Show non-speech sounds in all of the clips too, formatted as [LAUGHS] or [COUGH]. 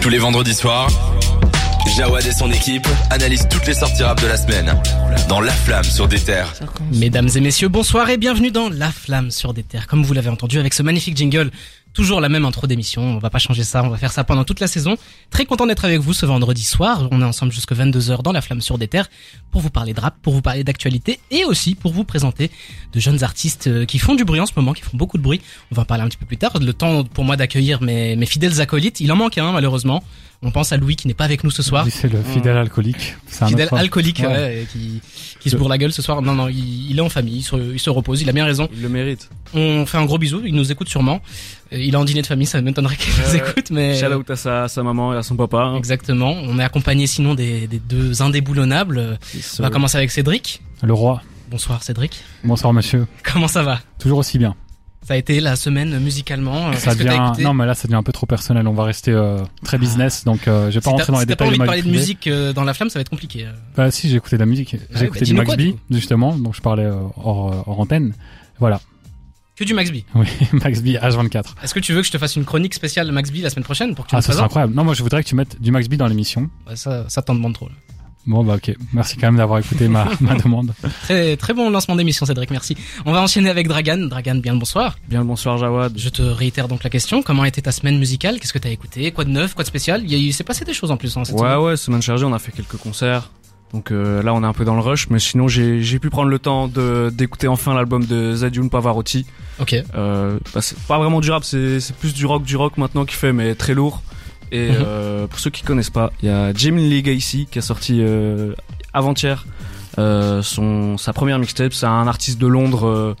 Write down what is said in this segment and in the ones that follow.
Tous les vendredis soirs, Jawad et son équipe analysent toutes les sorties rap de la semaine dans La Flamme sur des terres. Mesdames et messieurs, bonsoir et bienvenue dans La Flamme sur des terres. Comme vous l'avez entendu avec ce magnifique jingle, toujours la même intro d'émission, on va pas changer ça, on va faire ça pendant toute la saison. Très content d'être avec vous ce vendredi soir, on est ensemble jusque 22h dans La Flamme sur des terres pour vous parler de rap, pour vous parler d'actualité et aussi pour vous présenter de jeunes artistes euh, qui font du bruit en ce moment, qui font beaucoup de bruit. On va en parler un petit peu plus tard. Le temps pour moi d'accueillir mes, mes fidèles acolytes, il en manque un malheureusement. On pense à Louis qui n'est pas avec nous ce soir. Oui, c'est le fidèle alcoolique. C'est un Fidèle autre- alcoolique Ouais. ouais, qui, qui se bourre la gueule ce soir. Non, non, il, il est en famille, il se, il se repose, il a bien raison. Il le mérite. On fait un gros bisou, il nous écoute sûrement. Euh, Il est en dîner de famille, ça m'étonnerait qu'il nous écoute, mais... Shout out à sa, sa maman et à son papa. hein. Exactement. On est accompagné sinon des, des deux indéboulonnables. On va commencer avec Cédric. Le roi. Bonsoir Cédric. Bonsoir monsieur. Comment ça va? Toujours aussi bien. Ça a été la semaine musicalement. euh, Ça devient non mais là ça devient un peu trop personnel. On va rester euh, très business donc euh, je vais pas Si rentrer dans si les t'as pas détails envie de parler de musique euh, dans la flamme, ça va être compliqué. Bah si j'ai écouté de la musique. J'ai bah, écouté du Max quoi, du B coup justement donc je parlais hors, hors antenne. Voilà. Que du Max B. Oui [LAUGHS] Max B H24. Est-ce que tu veux que je te fasse une chronique spéciale Max B la semaine prochaine pour que tu Ah me ça c'est présentes incroyable. Non moi je voudrais que tu mettes du Max B dans l'émission. Ouais, Ça, ça t'en demande trop. là. Bon bah ok. Merci quand même d'avoir écouté ma [LAUGHS] ma demande. Très, très bon lancement d'émission, Cédric. Merci. On va enchaîner avec Dragan. Dragan, bien le bonsoir. Bien le bonsoir Jawad. Je te réitère donc la question. Comment a été ta semaine musicale? Qu'est-ce que t'as écouté? Quoi de neuf? Quoi de spécial? Il y a- il s'est passé des choses en plus. Hein, cette Ouais semaine. ouais, semaine chargée, on a fait quelques concerts. Donc euh, là on est un peu dans le rush, mais sinon j'ai j'ai pu prendre le temps de d'écouter enfin l'album de Zadiun Pavarotti. Ok. Euh, bah, c'est pas vraiment du rap, c'est c'est plus du rock du rock maintenant qu'il fait, mais très lourd. Et Mhm. euh, pour ceux qui connaissent pas, il y a Jamie Lee Gacy qui a sorti euh, avant-hier euh, son sa première mixtape. C'est un artiste de Londres.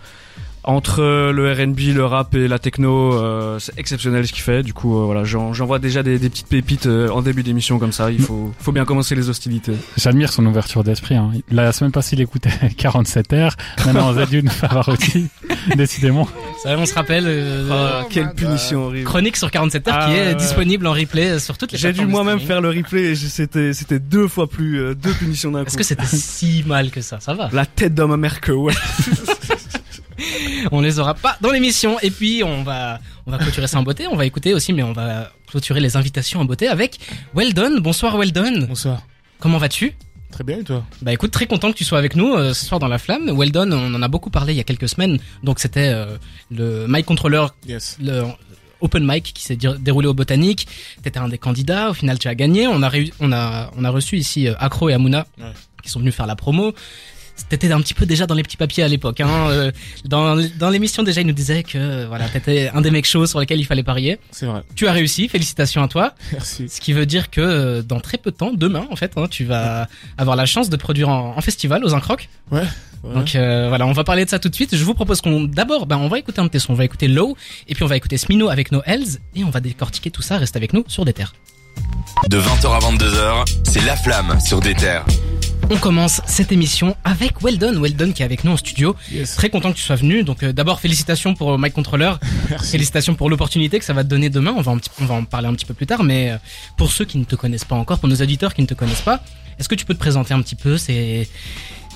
Entre le R&B, le rap et la techno, euh, c'est exceptionnel ce qu'il fait. Du coup, euh, voilà, j'en j'en vois déjà des, des petites pépites euh, en début d'émission comme ça. Il faut, faut bien commencer les hostilités. J'admire son ouverture d'esprit. Hein. La semaine passée il écoutait [LAUGHS] 47 heures. Maintenant [LAUGHS] Zedune Pavarotti. Décidément. Ça, on se rappelle. euh, Ah, quelle punition horrible. Chronique sur 47 heures Ah, qui est ouais. disponible en replay sur toutes les J'ai dû moi-même faire le replay c'était c'était deux fois plus euh, deux punitions d'un coup. Est-ce que c'était si mal que ça? Ça va. La tête ma mère que ouais. [LAUGHS] [LAUGHS] On les aura pas dans l'émission. Et puis on va on va clôturer ça en beauté. On va écouter aussi, mais on va clôturer les invitations en beauté avec Weldon. Bonsoir Weldon. Bonsoir. Comment vas-tu? Très bien et toi? Bah écoute, très content que tu sois avec nous euh, ce soir dans la flamme. Weldon, on en a beaucoup parlé il y a quelques semaines. Donc c'était euh, le mic controller, Yes. le open mic qui s'est dé- déroulé au Botanique. T'étais un des candidats. Au final, tu as gagné. On a on a on a reçu ici euh, Acro et Amuna Ouais. qui sont venus faire la promo. T'étais un petit peu déjà dans les petits papiers à l'époque. Hein. euh, dans dans l'émission déjà, ils nous disaient que voilà, t'étais un des mecs chauds sur lesquels il fallait parier. C'est vrai. Tu as réussi. Félicitations à toi. Merci. Ce qui veut dire que euh, dans très peu de temps, demain en fait, hein, tu vas avoir la chance de produire en, en festival aux Incrocs. Ouais. Donc euh, voilà, on va parler de ça tout de suite. Je vous propose qu'on d'abord, ben, on va écouter un de tes sons, on va écouter Low, et puis on va écouter Smino avec No Hells, et on va décortiquer tout ça. Reste avec nous sur des terres. De 20h à 22h, c'est La Flamme sur des terres. On commence cette émission avec Weldon, Weldon qui est avec nous en studio. Yes. Très content que tu sois venu. Donc euh, d'abord félicitations pour euh, Mike Controller, [LAUGHS] Merci. félicitations pour l'opportunité que ça va te donner demain. On va, un petit- on va en parler un petit peu plus tard, mais euh, pour ceux qui ne te connaissent pas encore, pour nos auditeurs qui ne te connaissent pas, est-ce que tu peux te présenter un petit peu? C'est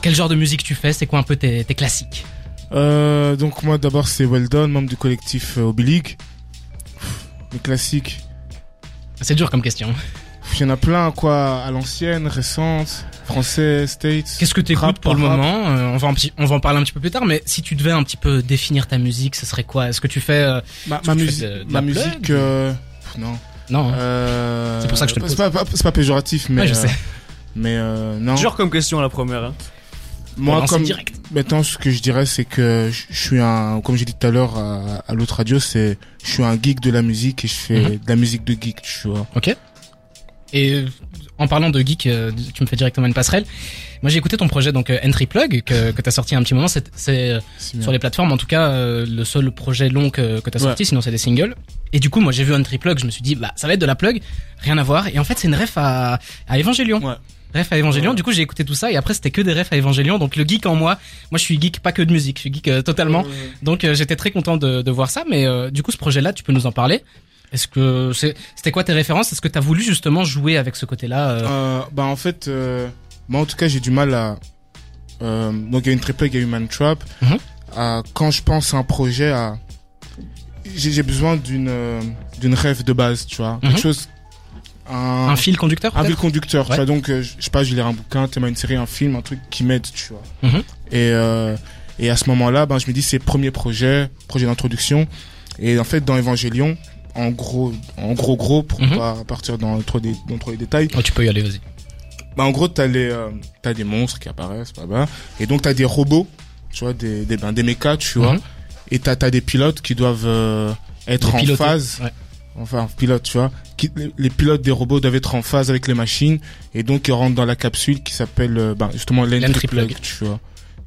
quel genre de musique tu fais? C'est quoi un peu tes, tes classiques? Euh, donc moi d'abord c'est Weldon, membre du collectif League. Les classiques. C'est dur comme question. Il y en a plein quoi, à l'ancienne, récente, français, States. Qu'est-ce que tu écoutes Rap, pour le rap. moment? Euh, on, va un petit, on va en parler un petit peu plus tard, mais si tu devais un petit peu définir ta musique, ce serait quoi? Est-ce que tu fais... euh, Ma, musique, fais de- de ma musique, euh, pff, non. Non, hein. Euh, C'est pour ça que je te le C'est pas, pas- c'est pas péjoratif, mais. Ouais, je euh, sais. Mais euh, non. Genre comme question à la première. Hein. moi comme direct. maintenant ce que je dirais c'est que je suis un comme j'ai dit tout à l'heure à, à l'autre radio c'est je suis un geek de la musique et je fais Mhm. de la musique de geek tu vois Ok. Et euh, en parlant de geek, euh, tu me fais directement une passerelle. Moi, j'ai écouté ton projet donc euh, Entry Plug que, que t'as sorti un petit moment. C'est c'est, sur les plateformes, en tout cas, euh, le seul projet long que, que t'as Ouais. sorti. Sinon, c'est des singles. Et du coup, moi, j'ai vu Entry Plug. Je me suis dit, bah, ça va être de la plug, rien à voir. Et en fait, c'est une ref à, à Evangelion. Ouais. Ref à Evangelion. Ouais. Du coup, j'ai écouté tout ça et après, c'était que des refs à Evangelion. Donc, le geek en moi, moi, je suis geek pas que de musique. Je suis geek euh, totalement. Donc, euh, j'étais très content de, de voir ça. Mais euh, du coup, ce projet-là, tu peux nous en parler Est-ce que c'était quoi tes références? Est-ce que t'as voulu justement jouer avec ce côté-là euh, Euh, bah en fait euh, moi en tout cas j'ai du mal à euh, donc il y a une triple il y a Human Trap Mhm. à, quand je pense à un projet à j'ai besoin d'une d'une rêve de base tu vois quelque chose un, Un fil conducteur un fil conducteur. Ouais. Tu vois, donc, je sais pas, je lire un bouquin, une série, un film, un truc qui m'aide, tu vois. Mhm. Et, et à ce moment-là, ben, je me dis, c'est premier projet, projet d'introduction. Et en fait, dans Evangelion, en gros, en gros, gros, pour Mhm. pas partir dans trop, des, dans trop les détails, Oh, Tu peux y aller, vas-y. bah, en gros, t'as les, euh, t'as des monstres qui apparaissent, bah, bah, et donc t'as des robots, tu vois, des, des, ben, des mechas, tu vois, Mhm. et t'as, t'as des pilotes qui doivent euh, être Des en pilotes, phase, ouais. enfin, pilote, tu vois, qui, les, les pilotes des robots doivent être en phase avec les machines, et donc ils rentrent dans la capsule qui s'appelle, euh, ben, justement, L'entry plug. plug, tu vois.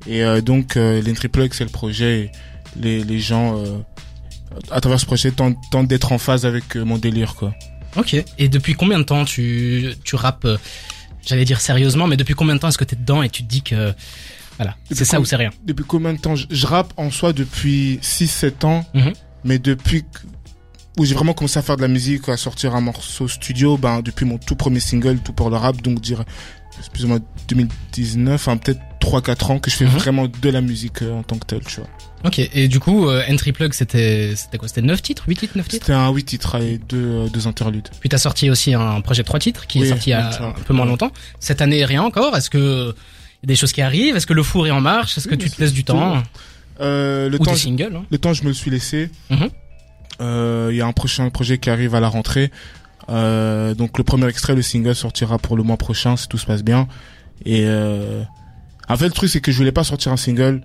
Et euh, donc, euh, l'entry plug, c'est le projet, et les, les gens, euh, à travers ce projet, tentent d'être en phase avec euh, mon délire, quoi. Ok. Et depuis combien de temps tu, tu rappes, euh, j'allais dire sérieusement, mais depuis combien de temps est-ce que t'es dedans et tu te dis que, voilà, c'est ça ou c'est rien? depuis combien de temps je, je rappe en soi depuis 6-7 ans, Mhm. mais depuis où j'ai vraiment commencé à faire de la musique, à sortir un morceau studio, ben depuis mon tout premier single, tout pour le rap, donc dire plus ou moins 2019, hein, peut-être 3-4 ans que je fais Mhm. vraiment de la musique euh, en tant que tel, tu vois. Ok. Et du coup, euh, Entry Plug, c'était, c'était quoi? C'était 9 titres? 8 titres? 9 titres? C'était un 8 titres et deux, euh, deux interludes. Puis t'as sorti aussi un projet de 3 titres qui est sorti il y a un peu moins longtemps. Cette année, rien encore? Est-ce que y a des choses qui arrivent? Est-ce que le four est en marche? Est-ce que Oui, tu te laisses du temps? Euh, le Ou temps, des singles hein le temps, je me le suis laissé. Mhm. Euh, Il y a un prochain projet qui arrive à la rentrée. Euh, donc le premier extrait, le single sortira pour le mois prochain si tout se passe bien. Et euh, en fait, le truc c'est que je voulais pas sortir un single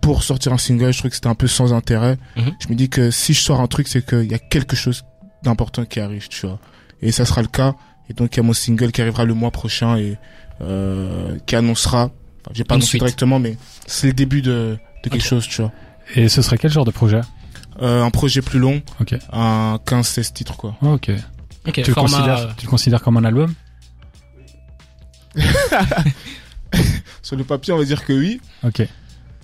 pour sortir un single. Je trouve que c'était un peu sans intérêt. Mhm. Je me dis que si je sors un truc, c'est qu'il y a quelque chose d'important qui arrive, tu vois. Et ça sera le cas. Et donc il y a mon single qui arrivera le mois prochain et euh, qui annoncera. Enfin, j'ai pas Une annoncé suite. directement, mais c'est le début de, de quelque chose, tu vois. Et ce serait quel genre de projet? Euh, un projet plus long, Ok. un 15-16 titres quoi. Oh, ok. Ok. Tu, le considères, euh, tu le considères comme un album? [LAUGHS] [LAUGHS] Sur le papier, on va dire que oui, Ok.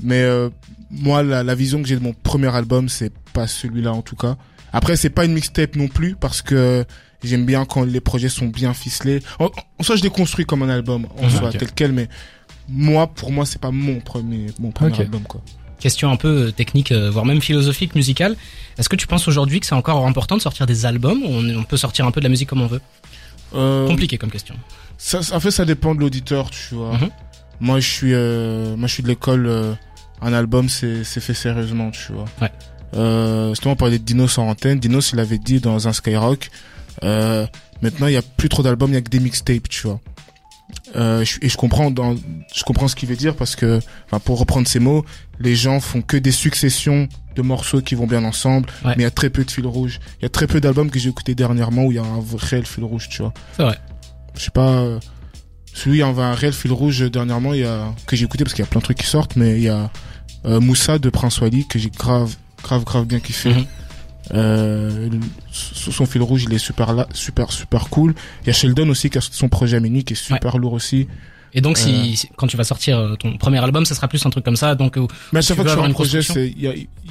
mais euh, moi la, la vision que j'ai de mon premier album, c'est pas celui-là en tout cas. Après, c'est pas une mixtape non plus parce que j'aime bien quand les projets sont bien ficelés. En, en soi, je les construis comme un album en Mhm, soi ok. tel quel, mais moi, pour moi, c'est pas mon premier mon premier album quoi. question un peu euh, technique, euh, voire même philosophique, musicale. Est-ce que tu penses aujourd'hui que c'est encore important de sortir des albums? Ou on, on peut sortir un peu de la musique comme on veut Euh, Compliqué comme question. Ça, en fait, ça dépend de l'auditeur, tu vois. Mhm. Moi, je suis, euh, moi, je suis de l'école. euh, un album, c'est, c'est fait sérieusement, tu vois. Ouais. Euh, justement, on parlait de Dinos en antenne. Dinos, il avait dit dans un Skyrock. Euh, maintenant, il y a plus trop d'albums, il y a que des mixtapes, tu vois. Euh, je- et je comprends dans, je comprends ce qu'il veut dire parce que, enfin, pour reprendre ses mots, les gens font que des successions de morceaux qui vont bien ensemble, Ouais. mais il y a très peu de fil rouge. Il y a très peu d'albums que j'ai écoutés dernièrement où il y a un réel fil rouge, tu vois C'est vrai. je sais pas euh, celui il y a un réel fil rouge dernièrement il y a que j'ai écouté parce qu'il y a plein de trucs qui sortent mais il y a euh, Moussa de Prince Wally que j'ai grave grave grave bien kiffé Mhm. Euh, son fil rouge il est super là super super cool. Il y a Sheldon aussi qui a son projet à minuit qui est super lourd aussi. Et donc, si, si- quand tu vas sortir euh, ton premier album, ça sera plus un truc comme ça. Donc, euh, mais à chaque fois que je fais un projet c'est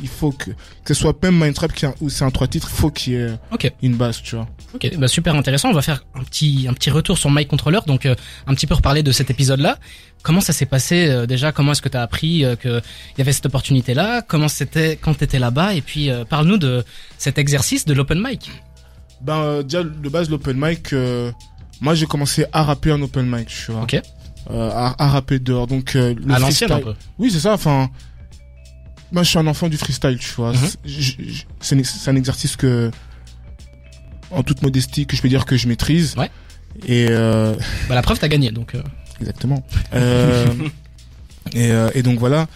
il faut que que ce soit même Mindtrap qui c'est un trois titres il faut qu'il y ait une base tu vois ok, bah super intéressant. On va faire un petit, un petit retour sur Mike Controller. Donc, euh, un petit peu reparler de cet épisode-là. Comment ça s'est passé euh, déjà? Comment est-ce que tu as appris euh, que il y avait cette opportunité-là? Comment c'était quand t'étais là-bas? Et puis, euh, parle-nous de cet exercice de l'open mic. ben euh, déjà de base l'open mic euh, moi j'ai commencé à rapper en open mic tu vois Ok. euh, à, à rapper dehors. Donc euh, le à l'ancienne un freestyle- peu. Oui, c'est ça. Enfin, moi, je suis un enfant du freestyle, tu vois. Mhm. C'est un exercice que, en toute modestie, que je peux dire que je maîtrise. Ouais. Et euh, Bah, la preuve, t'as gagné. Donc, euh, exactement. Euh, et, euh, et donc voilà.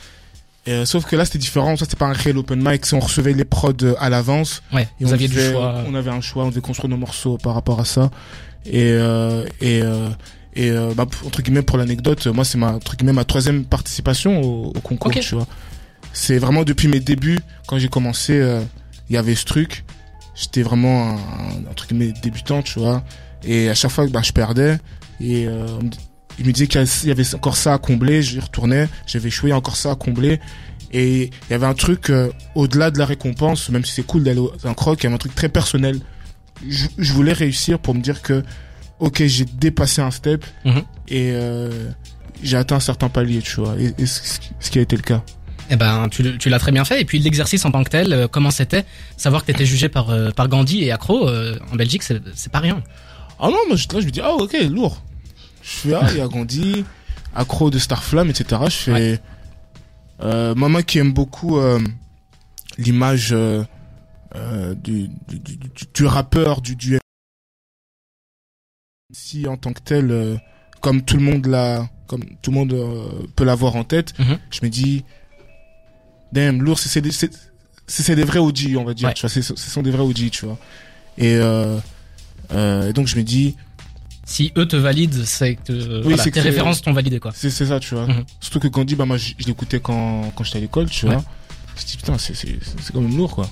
Et, euh, sauf que là, c'était différent. Ça, c'était pas un réel open mic. On recevait les prods à l'avance. ouais, Et vous on aviez du choix. On avait un choix, on devait construire nos morceaux par rapport à ça. Et euh, et euh, et euh, bah, entre guillemets pour l'anecdote, moi c'est ma entre guillemets ma troisième participation au, au concours, Ok. tu vois. C'est vraiment depuis mes débuts quand j'ai commencé, il y avait ce truc. J'étais vraiment un, un entre guillemets débutant, tu vois. Et à chaque fois, bah, je perdais et euh, il me disait qu'il y avait encore ça à combler. J'y retournais, j'avais échoué, encore ça à combler. Et il y avait un truc euh, au-delà de la récompense, même si c'est cool d'aller un croc, il y avait un truc très personnel. Je, je voulais réussir pour me dire que, ok, j'ai dépassé un step Mhm. et euh, j'ai atteint un certain palier, tu vois. Et, et ce, ce qui a été le cas. Eh ben, tu, tu l'as très bien fait. Et puis l'exercice en tant que tel, euh, comment c'était? Savoir que t'étais jugé par euh, par Gandhi et Accro euh, en Belgique, c'est c'est pas rien. Ah non, moi, je- là, je me dis, ah, ok, lourd. Je fais, ah, il y a Gandhi, accro de Starflame, etc. Je fais, maman qui aime beaucoup, l'image, du, du, du, rappeur, du, du si en tant que tel, comme tout le monde l'a, comme tout le monde peut l'avoir en tête, Mhm. je me dis, damn, lourd, c'est c'est des, c'est c'est- c'est des vrais OG, on va dire, Ouais. tu vois, c'est- ce sont des vrais OG, tu vois. Et, euh, euh, et donc je me dis, Si eux te valident, c'est que euh, voilà, c'est que tes références t'ont validé quoi. c'est c'est ça, tu vois. Mhm. Surtout que Gandhi, bah moi, je, je l'écoutais quand, quand j'étais à l'école, tu Ouais. vois. Je me dis, putain, c'est c'est- c'est- c'est quand même lourd, quoi.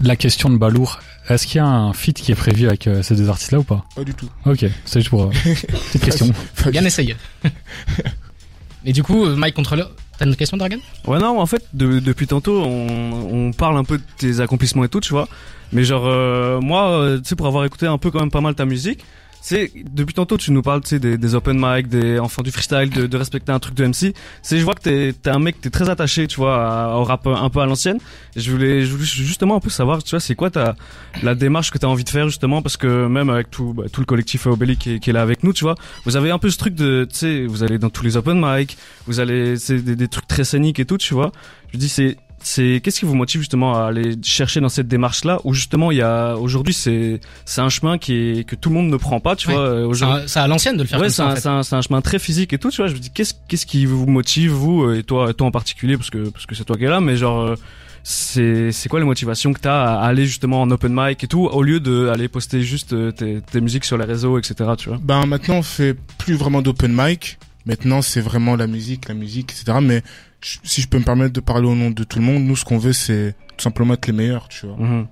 La question de Balour, est-ce qu'il y a un feat qui est prévu avec euh, ces deux artistes-là ou pas? Pas du tout. Ok, c'est juste pour euh, [LAUGHS] petite question. Bien essayé. [LAUGHS] Et du coup, Mike Contrôleur, t'as une question Dragon Ouais, non, en fait, de- depuis tantôt, on, on parle un peu de tes accomplissements et tout, tu vois. Mais genre, euh, moi, euh, tu sais, pour avoir écouté un peu quand même pas mal ta musique, c'est depuis tantôt, tu nous parles, tu sais, des, des open mic, des enfants du freestyle, de, de respecter un truc de MC. C'est, je vois que t'es, t'es un mec, t'es très attaché, tu vois, au rap un peu à l'ancienne. Je voulais, je voulais justement un peu savoir, tu vois, c'est quoi ta, la démarche que t'as envie de faire justement, parce que même avec tout, bah, tout le collectif Obéli qui, est- qui est là avec nous, tu vois, vous avez un peu ce truc de, tu sais, vous allez dans tous les open mic, vous allez, c'est des, des trucs très scéniques et tout, tu vois. Je dis, c'est, c'est, qu'est-ce qui vous motive justement à aller chercher dans cette démarche-là, où justement il y a, aujourd'hui c'est, c'est un chemin qui est, que tout le monde ne prend pas, tu Ouais. vois, euh, C'est aujourd'hui. un- c'est à l'ancienne de le faire Ouais, c'est ça en un, fait. c'est un, c'est un chemin très physique et tout, tu vois. Je me dis, qu'est-ce, qu'est-ce qui vous motive, vous, euh, et toi, toi en particulier, parce que, parce que c'est toi qui es là, mais genre, euh, c'est, c'est quoi les motivations que t'as à aller justement en open mic et tout, au lieu de aller poster juste tes, tes musiques sur les réseaux, etc., tu vois? Ben maintenant on fait plus vraiment d'open mic. Maintenant c'est vraiment la musique, la musique, etc. Mais si je peux me permettre de parler au nom de tout le monde, nous ce qu'on veut c'est tout simplement être les meilleurs, tu vois. Mhm.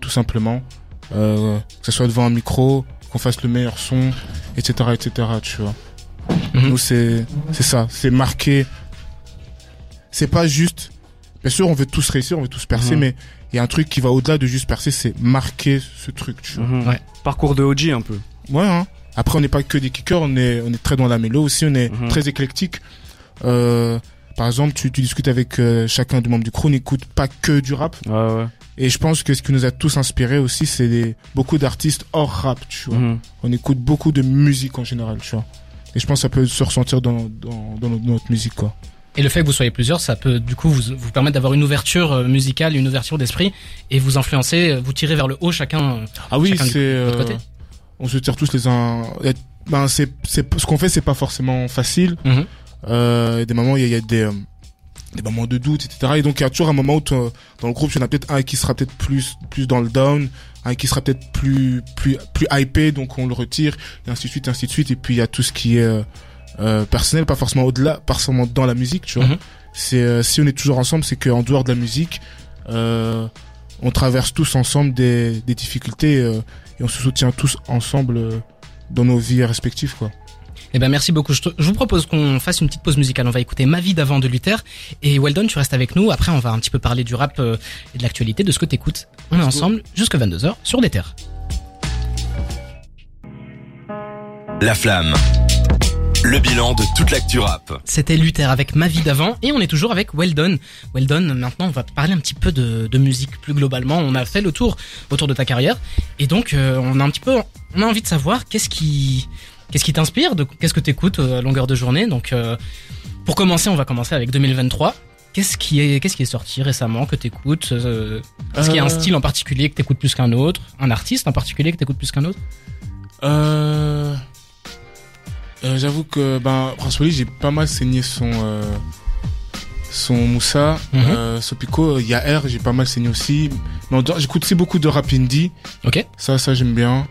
Tout simplement. Euh, que ce soit devant un micro, qu'on fasse le meilleur son, etc., etc. Tu vois. Mhm. Nous c'est c'est ça, c'est marqué. C'est pas juste. Bien sûr on veut tous réussir, on veut tous percer, Mhm. mais il y a un truc qui va au-delà de juste percer, c'est marquer ce truc, tu vois. Ouais. Parcours de OG un peu. Ouais, hein. Après, on n'est pas que des kickers, on est, on est très dans la mélo aussi, on est très éclectique. Euh, par exemple, tu, tu discutes avec euh, chacun des membres du crew, on n'écoute pas que du rap. Ouais, ouais. Et je pense que ce qui nous a tous inspirés aussi, c'est beaucoup d'artistes hors rap, tu vois. Mhm. On écoute beaucoup de musique en général, tu vois. Et je pense que ça peut se ressentir dans, dans, dans notre, musique, quoi. Et le fait que vous soyez plusieurs, ça peut du coup vous, vous permettre d'avoir une ouverture euh, musicale, une ouverture d'esprit et vous influencer, euh, vous tirer vers le haut chacun. Ah oui, c'est, euh, on se tire tous les uns, ben, c'est, c'est, ce qu'on fait, c'est pas forcément facile. Mhm. Euh, des moments, il y a, il y a des, euh, des moments de doute, etc. Et donc, il y a toujours un moment où, t'as- dans le groupe, il y en a peut-être un qui sera peut-être plus, plus dans le down, un qui sera peut-être plus, plus, plus hypé, donc on le retire, et ainsi de suite, ainsi de suite. Et puis, il y a tout ce qui est, euh, euh, personnel, pas forcément au-delà, pas forcément dans la musique, tu vois. Mhm. C'est, euh, si on est toujours ensemble, c'est qu'en dehors de la musique, euh, on traverse tous ensemble des, des difficultés, euh, et on se soutient tous ensemble, euh, dans nos vies respectives, quoi. Eh ben merci beaucoup. Je, te- je vous propose qu'on fasse une petite pause musicale. On va écouter Ma vie d'avant de Luther et Weldon, tu restes avec nous. Après, on va un petit peu parler du rap euh, et de l'actualité, de ce que t'écoutes. On est ensemble jusqu'à 22h sur des terres. La flamme. Le bilan de toute l'actu rap. C'était Luther avec Ma vie d'avant et on est toujours avec Weldon. Weldon, maintenant on va parler un petit peu de, de musique plus globalement. On a fait le tour autour de ta carrière et donc euh, on a un petit peu, on a envie de savoir qu'est-ce qui, qu'est-ce qui t'inspire, qu'est-ce que t'écoutes euh, à longueur de journée. Donc euh, pour commencer, on va commencer avec 2023. Qu'est-ce qui est, qu'est-ce qui est sorti récemment que t'écoutes euh, Est-ce qu'il y a un style en particulier que t'écoutes plus qu'un autre, un artiste en particulier que t'écoutes plus qu'un autre? Euh... euh, J'avoue que ben François j'ai pas mal saigné son euh, son Moussa, Mhm. euh, Sopico, j'ai pas mal saigné aussi. Mais j'écoute aussi beaucoup de rap indie, Ok. ça ça j'aime bien.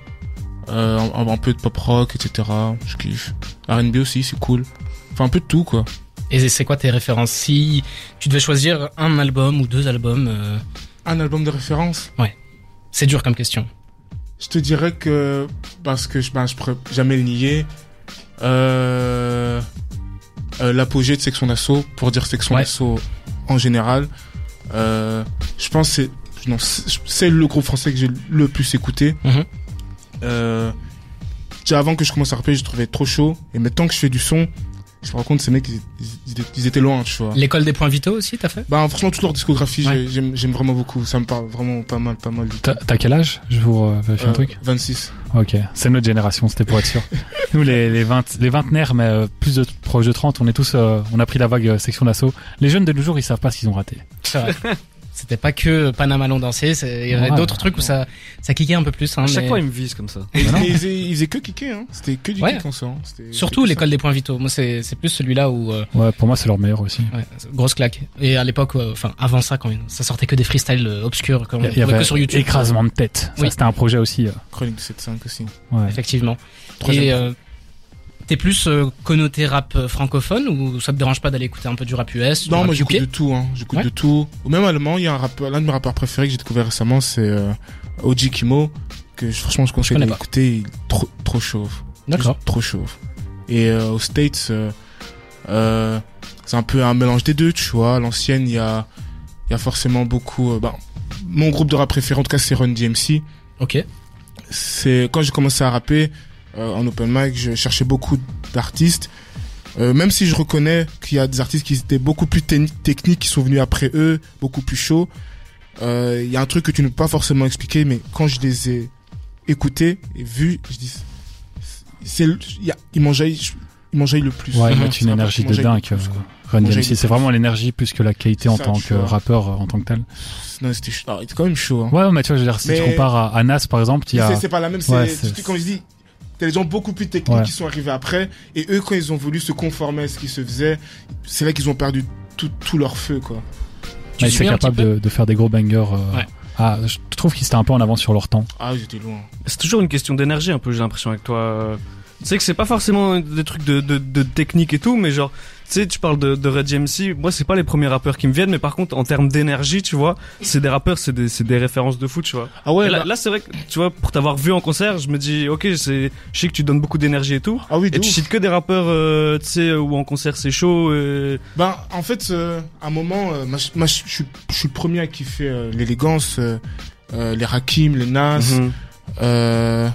Euh, un, un peu de pop rock, etc. Je kiffe. R&B aussi, c'est cool. Enfin un peu de tout quoi. Et c'est quoi tes références? Si tu devais choisir un album ou deux albums, euh, Un album de référence? c'est dur comme question. Je te dirais que parce que je ben je pourrais jamais le nier. Euh, euh, l'apogée de section d'assaut pour dire section Ouais. d'assaut en général. Je pense que c'est c'est le groupe français que j'ai le plus écouté. Mhm. Euh, déjà avant que je commence à rapper, je trouvais trop chaud et maintenant que je fais du son, je me rends compte, ces mecs, ils, ils étaient- ils étaient loin, tu vois. L'école des points vitaux aussi, t'as fait? Bah, franchement, toute leur discographie, Ouais. j'aime, vraiment beaucoup. Ça me parle vraiment pas mal, pas mal du tout. T'as quel âge? Je vous euh, vérifie un Euh, truc 26. Ok, c'est notre génération, c'était pour être sûr. [LAUGHS] Nous, les, les, 20, les vingtenaires, mais euh, plus de proches de 30, on est tous, euh, on a pris la vague euh, section d'assaut. Les jeunes de nos jours, ils savent pas ce qu'ils ont raté. C'était pas que Panama Long dansé, il y avait Ouais. d'autres trucs où ça, ça kickait un peu plus. Hein, À chaque mais fois, ils me visent comme ça. Et, ils, faisaient, ils faisaient que kicker, hein. C'était que du Ouais. kick en soi. hein. Surtout l'école des points vitaux. Moi, c'est c'est plus celui-là où euh, Ouais, pour moi, c'est leur meilleur aussi. ouais, grosse claque. Et à l'époque, euh, enfin avant ça, quand même, ça sortait que des freestyles euh, obscurs, qu'on Il y trouvait avait que sur YouTube. écrasement de tête. Ça, Oui. c'était un projet aussi. euh. Chronique de 7.5 aussi. ouais. Effectivement. Troisième Et euh, t'es plus euh, connoté rap euh, francophone ou ça te dérange pas d'aller écouter un peu du rap US du Non, rap moi j'écoute de tout, hein. J'écoute Ouais. de tout. Ou même allemand, il y a un rappeur, l'un de mes rappeurs préférés que j'ai découvert récemment, c'est euh, Oji Kimo, que franchement je conseille d'écouter. Il est trop, trop chauve. D'accord. Trop chauve. Et euh, aux States, euh, euh, c'est un peu un mélange des deux, tu vois. L'ancienne, il y a, y a forcément beaucoup. ben, mon groupe de rap préféré, en tout cas, c'est Run DMC. Ok. c'est quand j'ai commencé à rapper en open mic, je cherchais beaucoup d'artistes. Euh, même si je reconnais qu'il y a des artistes qui étaient beaucoup plus te- techniques, qui sont venus après eux, beaucoup plus chauds. euh, Il y a un truc que tu ne peux pas forcément expliquer, mais quand je les ai écoutés et vus, je dis, c'est, ils jailli le plus. Ouais, ils mettent une un énergie de dingue. euh, c'est vraiment l'énergie plus que la qualité en Ça, tant que vois. rappeur, euh, en tant que tel. Non, c'était, quand même chaud. Hein. Ouais, mais tu vois, je veux dire, si Mais- tu compares à, à Nas, par exemple, il y a... C'est, pas la même, Ouais, c'est- je dis, t'as des gens beaucoup plus techniques Ouais. qui sont arrivés après, et eux, quand ils ont voulu se conformer à ce qui se faisait, c'est là qu'ils ont perdu tout, tout leur feu, quoi. Tu mais te c'est souviens un capable petit peu de, de faire des gros bangers. euh, Ouais. Ah, je trouve qu'ils étaient un peu en avance sur leur temps. Ah, j'étais loin. C'est toujours une question d'énergie, un peu, j'ai l'impression, avec toi. Tu sais que c'est pas forcément des trucs de, de, de technique et tout, mais genre, sais, tu parles de, de Red JMC. Moi, c'est pas les premiers rappeurs qui me viennent, mais par contre, en termes d'énergie, tu vois, c'est des rappeurs, c'est des, c'est des références de foot, tu vois. Ah ouais, Et là, bah- là, c'est vrai que, tu vois, pour t'avoir vu en concert, je me dis, ok, c'est, je sais que tu donnes beaucoup d'énergie et tout. ah oui, Et tu ouf. cites que des rappeurs, euh, tu sais, où en concert c'est chaud. Et... Ben, en fait, euh, à un moment, euh, moi, je- suis le premier à kiffer euh, l'élégance, euh, euh, les Rakim, les Nas, euh,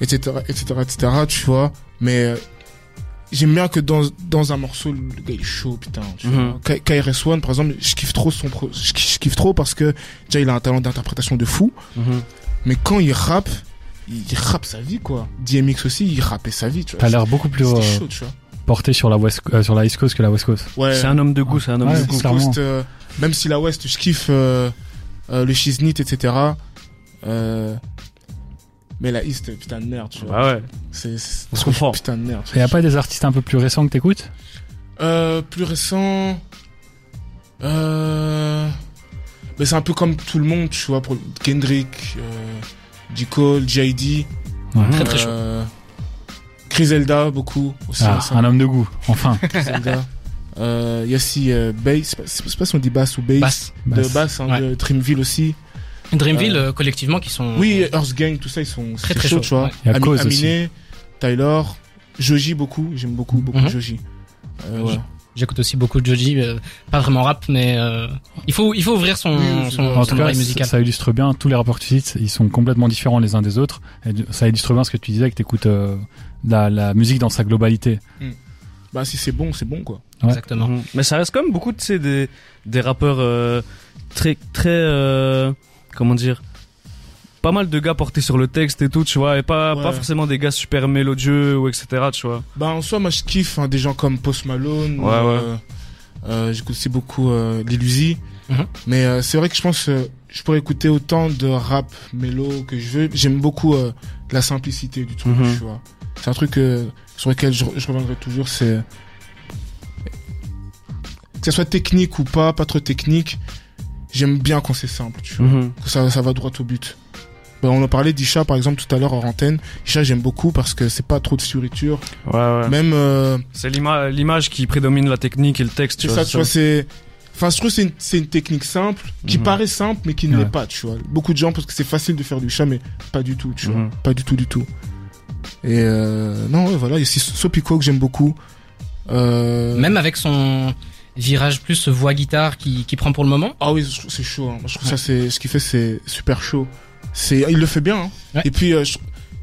etc., etc., etc., tu vois. Mais euh, j'aime bien que dans, dans un morceau, le gars il est chaud, putain. Tu Mhm. vois. K- KRS-One, par exemple, je kiffe trop son pro, je kiffe, je kiffe trop parce que déjà il a un talent d'interprétation de fou. Mhm. Mais quand il rappe, il, rappe sa vie, quoi. DMX aussi, il rappait sa vie, tu vois. T'as l'air beaucoup plus euh, chaud, tu vois. porté sur la, West, euh, sur la East Coast que la West Coast. Ouais. C'est un homme de goût, c'est un homme Ouais, de goût. clairement. Coast, euh, même si la West, je kiffe euh, euh, le Shiznit, etc. Euh, mais la East, putain de merde, tu vois. Bah ouais. C'est, c'est On se comprend. Putain de merde. Il y a pas des artistes un peu plus récents que t'écoutes? Euh, plus récent. Euh, mais c'est un peu comme tout le monde, tu vois, pour Kendrick, euh, J. Cole, J.I.D. Ouais. Très très chaud. euh, Griselda, beaucoup aussi. Ah, un homme de goût, enfin. [LAUGHS] Griselda. Euh, Il y a aussi euh, Bass, c'est pas- si on dit Bass ou Bass? Bass. De Bass. Hein, Ouais. de Dreamville aussi. Dreamville, euh, collectivement, qui sont. Oui, Earth Gang, tout ça, ils sont Très, très chaud, chauds, tu vois. ouais. Il y a Ami- Cause Aminé, Tyler, Joji beaucoup, j'aime beaucoup, beaucoup Mhm. Joji. Euh, ouais. J'écoute aussi beaucoup de Joji, euh, pas vraiment rap, mais euh, il faut il faut ouvrir son Oui, son, En son tout cas, oreille ça, illustre bien, tous les rapports que tu cites, ils sont complètement différents les uns des autres. Et ça illustre bien ce que tu disais, que t'écoutes euh, la, la musique dans sa globalité. Bah, si c'est bon, c'est bon, quoi. Ouais. Exactement. Mhm. Mais ça reste quand même beaucoup de ces des, des rappeurs euh, très très euh, comment dire pas mal de gars portés sur le texte et tout tu vois et pas Ouais. pas forcément des gars super mélodieux ou etc tu vois Bah, en soi, moi, je kiffe hein, des gens comme Post Malone. Ouais, euh, euh, J'écoute aussi beaucoup euh, Lil. Mhm. Mais euh, c'est vrai que je pense je pourrais écouter autant de rap mélo que je veux. J'aime beaucoup la simplicité du truc, Mhm. tu vois. C'est un truc sur lequel je, je reviendrai toujours, c'est que ça soit technique ou pas, pas trop technique. J'aime bien quand c'est simple, tu vois. Que ça, ça va droit au but. Ben, on en parlait d'Isha par exemple tout à l'heure en antenne. Isha j'aime beaucoup parce que c'est pas trop de fioritures. ouais ouais Même euh, c'est l'ima- l'image qui prédomine la technique et le texte tu c'est vois ça, tu vois, c'est. Enfin, je trouve que c'est une, c'est une technique simple qui Mhm. paraît simple mais qui ne Ouais. l'est pas, tu vois. Beaucoup de gens pensent que c'est facile de faire du chat mais pas du tout, tu vois. Mhm. Pas du tout, du tout. Et euh, non, ouais, voilà, il y a aussi Sopico que j'aime beaucoup. Euh... Même avec son virage plus voix guitare qui qui prend pour le moment. Ah oui, c'est chaud. hein. Je trouve ça, c'est ce qu'il fait, c'est super chaud. C'est, il le fait bien. hein. Ouais. Et puis, euh,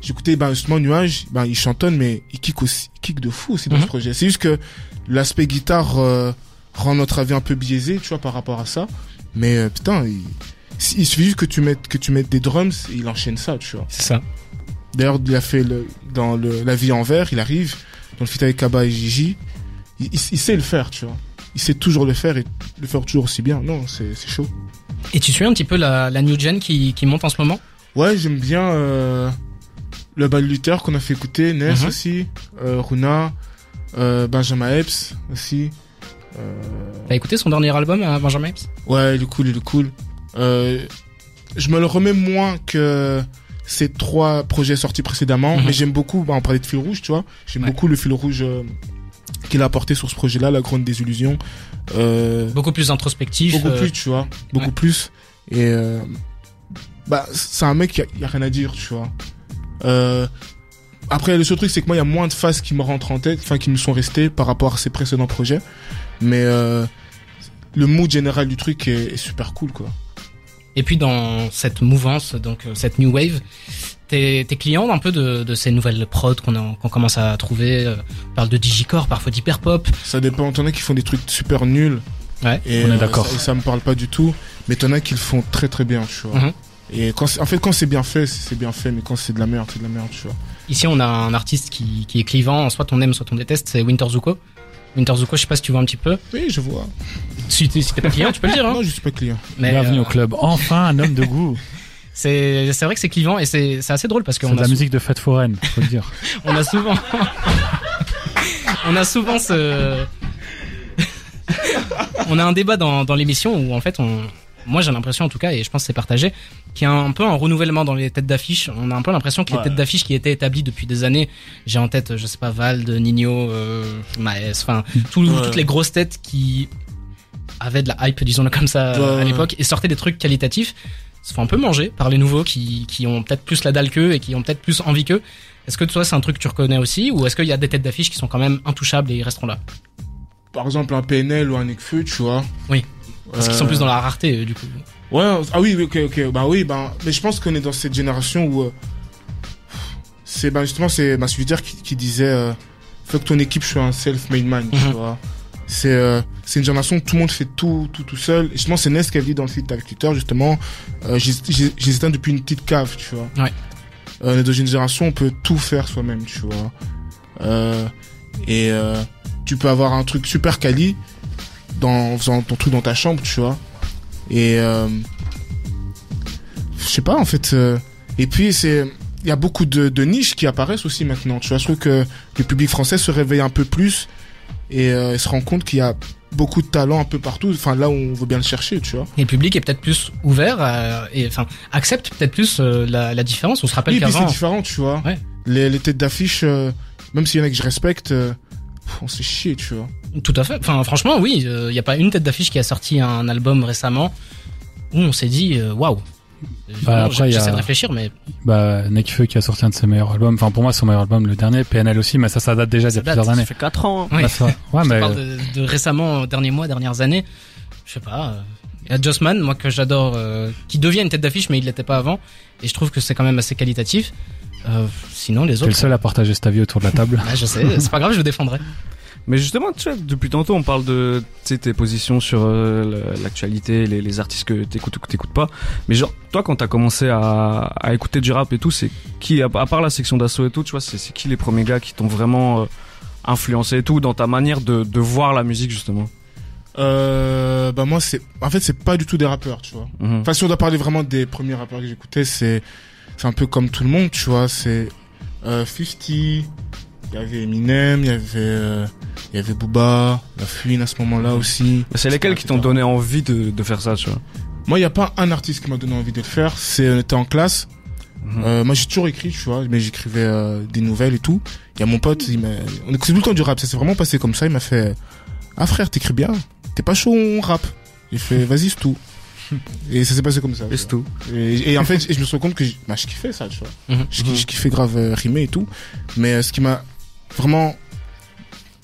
j'écoutais ben justement Nuage, ben il chantonne mais il kick aussi, il kick de fou aussi dans Mhm. ce projet. C'est juste que l'aspect guitare euh, rend notre avis un peu biaisé, tu vois, par rapport à ça. Mais euh, putain, il, il suffit juste que tu mettes que tu mettes des drums et il enchaîne ça, tu vois. C'est ça. D'ailleurs, il a fait le, dans le, la vie en vert, il arrive dans le feat avec Kaba et Gigi. Il, il- il sait le faire, tu vois. Il sait toujours le faire et le faire toujours aussi bien. Non, c'est chaud. Et tu suis un petit peu la, la new gen qui, qui monte en ce moment? Ouais, j'aime bien euh, le Bal Luther qu'on a fait écouter, Ness Mhm. aussi, euh, Runa, euh, Benjamin Epps aussi. T'as écouté son dernier album, Benjamin Epps? Ouais, il est cool, il est cool. Je me le remets moins que ces trois projets sortis précédemment, Mhm. mais j'aime beaucoup, bah, on parlait de fil rouge, tu vois, j'aime Ouais. beaucoup le fil rouge qu'il a apporté sur ce projet-là, La Grande Désillusion. Euh, Beaucoup plus introspectif. beaucoup euh, plus, tu vois, beaucoup ouais. plus. Et euh, bah, c'est un mec, il y, a rien à dire, tu vois. Euh, après, le seul truc, c'est que moi, il y a moins de phases qui me rentrent en tête, enfin, qui me sont restées par rapport à ses précédents projets. Mais euh, le mood général du truc est, est super cool, quoi. Et puis dans cette mouvance, donc euh, cette new wave, t'es t'es client un peu de, de ces nouvelles prods qu'on qu'on commence à trouver. euh, On parle de digicore, parfois d'hyperpop. Ça dépend. T'en as qui font des trucs super nuls. Ouais. Et, On est euh, d'accord. Ça, et ça me parle pas du tout. Mais t'en as qui le font très très bien, tu vois. Mhm. Et quand, c'est- en fait, quand c'est bien fait, c'est c'est bien fait. Mais quand c'est de la merde, c'est de la merde, tu vois. Ici, on a un artiste qui, qui est clivant, soit on aime, soit on déteste, c'est Winter Zuko. Winter Zuko, je sais pas si tu vois un petit peu. Oui, je vois. Si t'es si pas client, tu peux le dire. Hein. Non, je suis pas client. Mais Bienvenue euh, au club. Enfin, un homme de goût. [LAUGHS] c'est c'est vrai que c'est clivant et c'est c'est assez drôle parce C'est qu'on de a, la sou- musique de fête foraine, faut le dire. [LAUGHS] on a souvent [LAUGHS] on a souvent ce on a un débat dans dans l'émission où en fait on moi j'ai l'impression en tout cas et je pense que c'est partagé qu'il y a un peu un renouvellement dans les têtes d'affiche. On a un peu l'impression que les Ouais. têtes d'affiche qui étaient établies depuis des années, j'ai en tête je sais pas Vald, Nino, euh, Maes, enfin tout- Ouais. toutes les grosses têtes qui avaient de la hype disons-le comme ça Ouais, à l'époque et sortaient des trucs qualitatifs se font un peu manger par les nouveaux qui, qui ont peut-être plus la dalle qu'eux et qui ont peut-être plus envie qu'eux. Est-ce que toi c'est un truc que tu reconnais aussi ou est-ce qu'il y a des têtes d'affiche qui sont quand même intouchables et ils resteront là? Par exemple, un PNL ou un Necfeu, tu vois. Oui. Parce qu'ils sont plus dans la rareté euh, du coup. Ouais, ah oui, ok, ok. Bah oui, bah, mais je pense qu'on est dans cette génération où. euh, c'est, bah justement, c'est bah, qui, qui disait euh, faut que ton équipe soit un self-made man, tu Mhm. vois. C'est, euh, une génération où tout le monde fait tout, tout, tout seul. Et justement, c'est Ness qui a dit dans le site avec Twitter, justement, euh, depuis une petite cave, tu vois. Ouais. Euh, on est dans une génération où on peut tout faire soi-même, tu vois. Euh, et tu peux avoir un truc super quali dans, en faisant ton truc dans ta chambre, tu vois. Et euh, je sais pas en fait. euh, et puis c'est il y a beaucoup de, de niches qui apparaissent aussi maintenant. Tu vois, je trouve que le public français se réveille un peu plus et, euh, se rend compte qu'il y a beaucoup de talent un peu partout. Enfin là où on veut bien le chercher, tu vois. Et le public est peut-être plus ouvert et enfin accepte peut-être plus euh, la, la différence. On se rappelle Oui, puis c'est qu'avant différent, tu vois. Ouais. Les, les têtes d'affiche, euh, même s'il y en a que je respecte, on s'est chier, tu vois. Tout à fait. Enfin franchement oui, il y a pas une tête d'affiche qui a sorti un album récemment où on s'est dit euh, waouh. Bah, Non, après, J'essaie a- de réfléchir mais Bah, Nekfeu qui a sorti un de ses meilleurs albums. Enfin, pour moi, son meilleur album, le dernier. PNL aussi, mais ça, ça date déjà Ça d'il y a date, plusieurs Ça années. fait 4 ans. hein. oui. Bah, ça- ouais, Je mais parle de, de récemment, derniers mois, dernières années. Je sais pas. euh, Il y a Jossman, moi que j'adore, euh, qui devient une tête d'affiche, mais il l'était pas avant. Et je trouve que c'est quand même assez qualitatif. Euh, sinon, les t'es le autres. seul à partager cet avis autour de la table. [LAUGHS] Ah, je sais, c'est pas grave, je le défendrai. Mais justement, tu vois, depuis tantôt, on parle de tes positions sur euh, l'actualité, les, les artistes que t'écoutes ou que t'écoutes pas. Mais genre, toi, quand t'as commencé à, à écouter du rap et tout, c'est qui, à, à part la section d'assaut et tout, tu vois, c'est qui les premiers gars qui t'ont vraiment euh, influencé et tout dans ta manière de, de voir la musique, justement? Euh, bah moi c'est, en fait c'est pas du tout des rappeurs, tu vois. Mhm. Enfin, si on doit parler vraiment des premiers rappeurs que j'écoutais, c'est c'est un peu comme tout le monde, tu vois. C'est euh, 50, il y avait Eminem, il y avait euh, il y avait Booba, La Fouine à ce moment-là aussi. C'est lesquels qui t'ont donné envie de, de faire ça, tu vois? Moi, il y a pas un artiste qui m'a donné envie de le faire. C'est on était en classe. Mhm. Euh, moi, j'ai toujours écrit, tu vois, mais j'écrivais euh, des nouvelles et tout. Il y a mon pote, il m'a, on écoutait tout le temps du rap. Ça s'est vraiment passé comme ça. Il m'a fait, ah frère, t'écris bien. T'es pas chaud, on rap. J'ai fait, vas-y, c'est tout. [LAUGHS] Et ça s'est passé comme ça. Et c'est tout. Et, et en fait, je me suis rendu compte que je, bah, je kiffais ça, tu vois. Mhm. Je, je kiffais grave euh, rimer et tout. Mais euh, ce qui m'a vraiment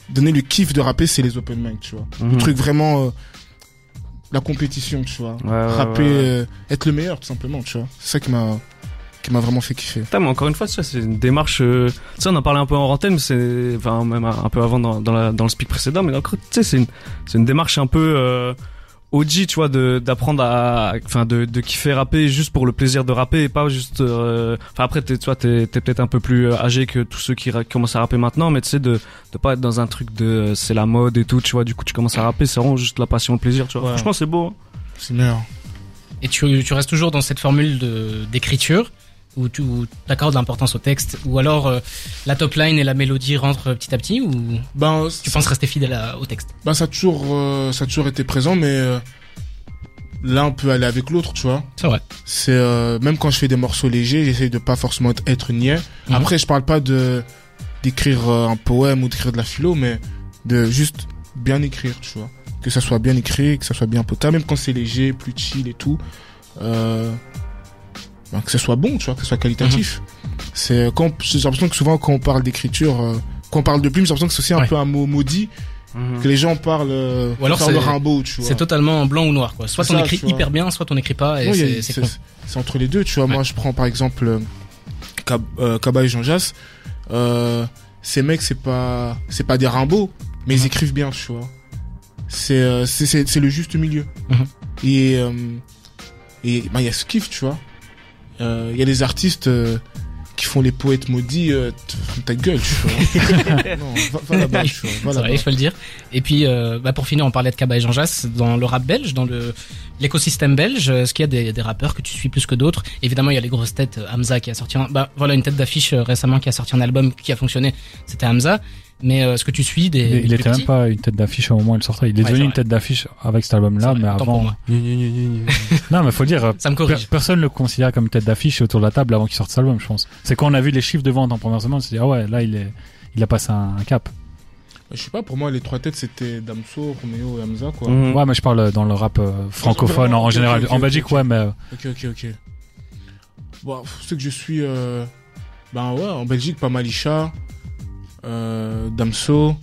donné le kiff de rapper, c'est les open mic, tu vois. Mhm. Le truc vraiment, euh, la compétition, tu vois. Ouais, rapper, ouais, ouais. euh, être le meilleur, tout simplement, tu vois. C'est ça qui m'a, qui m'a vraiment fait kiffer. Putain, mais encore une fois, c'est une démarche. Euh... Tu sais, on en parlait un peu en antenne, mais c'est, enfin, même un peu avant dans, dans, la, dans le speak précédent, mais encore, tu sais, c'est une, c'est une démarche un peu OG, tu vois, de d'apprendre à, enfin, de, de kiffer rapper juste pour le plaisir de rapper et pas juste. euh, Enfin, après, tu vois, t'es, t'es peut-être un peu plus euh, âgé que tous ceux qui commencent à rapper maintenant, mais tu sais, de de pas être dans un truc de euh, c'est la mode et tout, tu vois. Du coup, tu commences à rapper, c'est vraiment juste la passion, le plaisir, tu vois. Ouais. Franchement, c'est beau. hein. C'est meilleur. Et tu, tu restes toujours dans cette formule de d'écriture où tu où t'accordes l'importance au texte ou alors euh, la top line et la mélodie rentrent petit à petit ou Ben, tu penses rester fidèle à- au texte? Ben ça a toujours, euh, ça a toujours été présent, mais euh, là on peut aller avec l'autre, tu vois. C'est vrai. C'est même quand je fais des morceaux légers, j'essaye de pas forcément être, niais. Mhm. Après, je parle pas de d'écrire un poème ou d'écrire de la philo, mais de juste bien écrire, tu vois. Que ça soit bien écrit, que ça soit bien potable, même quand c'est léger, plus chill et tout. Euh, ben, que ça soit bon, tu vois, que ça soit qualitatif. C'est quand j'ai l'impression que souvent quand on parle d'écriture, euh, quand on parle de plume, j'ai l'impression que c'est aussi un Ouais. peu un mot maudit Mhm. que les gens parlent euh, Ou alors c'est- Rimbaud, tu vois. C'est totalement blanc ou noir quoi. Soit on ça, écrit vois. hyper bien, soit on écrit pas et c'est c'est entre les deux, tu vois. Ouais. Moi, je prends par exemple euh, Cab- euh, Kaba et Jean Jass. Euh, ces mecs, c'est pas, c'est pas des Rimbaud, mais ils Mhm. écrivent bien, tu vois. C'est, euh, c'est, c'est, c'est le juste milieu. Mhm. Et, euh, et, bah, il y a ce kiff, tu vois. Euh, Il y a des artistes euh, qui font les poètes maudits, euh, ta gueule, tu vois. [LAUGHS] non, va, va là-bas, tu vois. Va C'est là-bas. vrai, il faut le dire. Et puis, euh, bah pour finir, on parlait de Kaba et Jean Jass dans le rap belge, dans le l'écosystème belge. Est-ce qu'il y a des, des rappeurs que tu suis plus que d'autres? Évidemment, il y a les grosses têtes. euh, Hamza qui a sorti un, bah voilà une tête d'affiche euh, récemment qui a sorti un album qui a fonctionné. C'était Hamza. Mais euh, est-ce que tu suis des Il, des il était même pas une tête d'affiche au moment où il sortait. Il est Ouais, devenu une tête d'affiche avec cet album-là, mais avant. [LAUGHS] Non, mais faut dire, Ça me per- corrige. personne le considérait comme une tête d'affiche autour de la table avant qu'il sorte cet album, je pense. C'est quand on a vu les chiffres de vente en première semaine, on s'est dit, ah ouais, là, il est, il a passé un, un cap. Je sais pas, pour moi, les trois têtes, c'était Damso, Romeo et Hamza, quoi. Mhm. Ouais, mais je parle dans le rap euh, francophone en, général. en Belgique, ouais, mais euh, Ok, ok, ok. Bon, c'est que je suis. Euh, ben ouais, en Belgique, pas mal Isha, euh, Damso,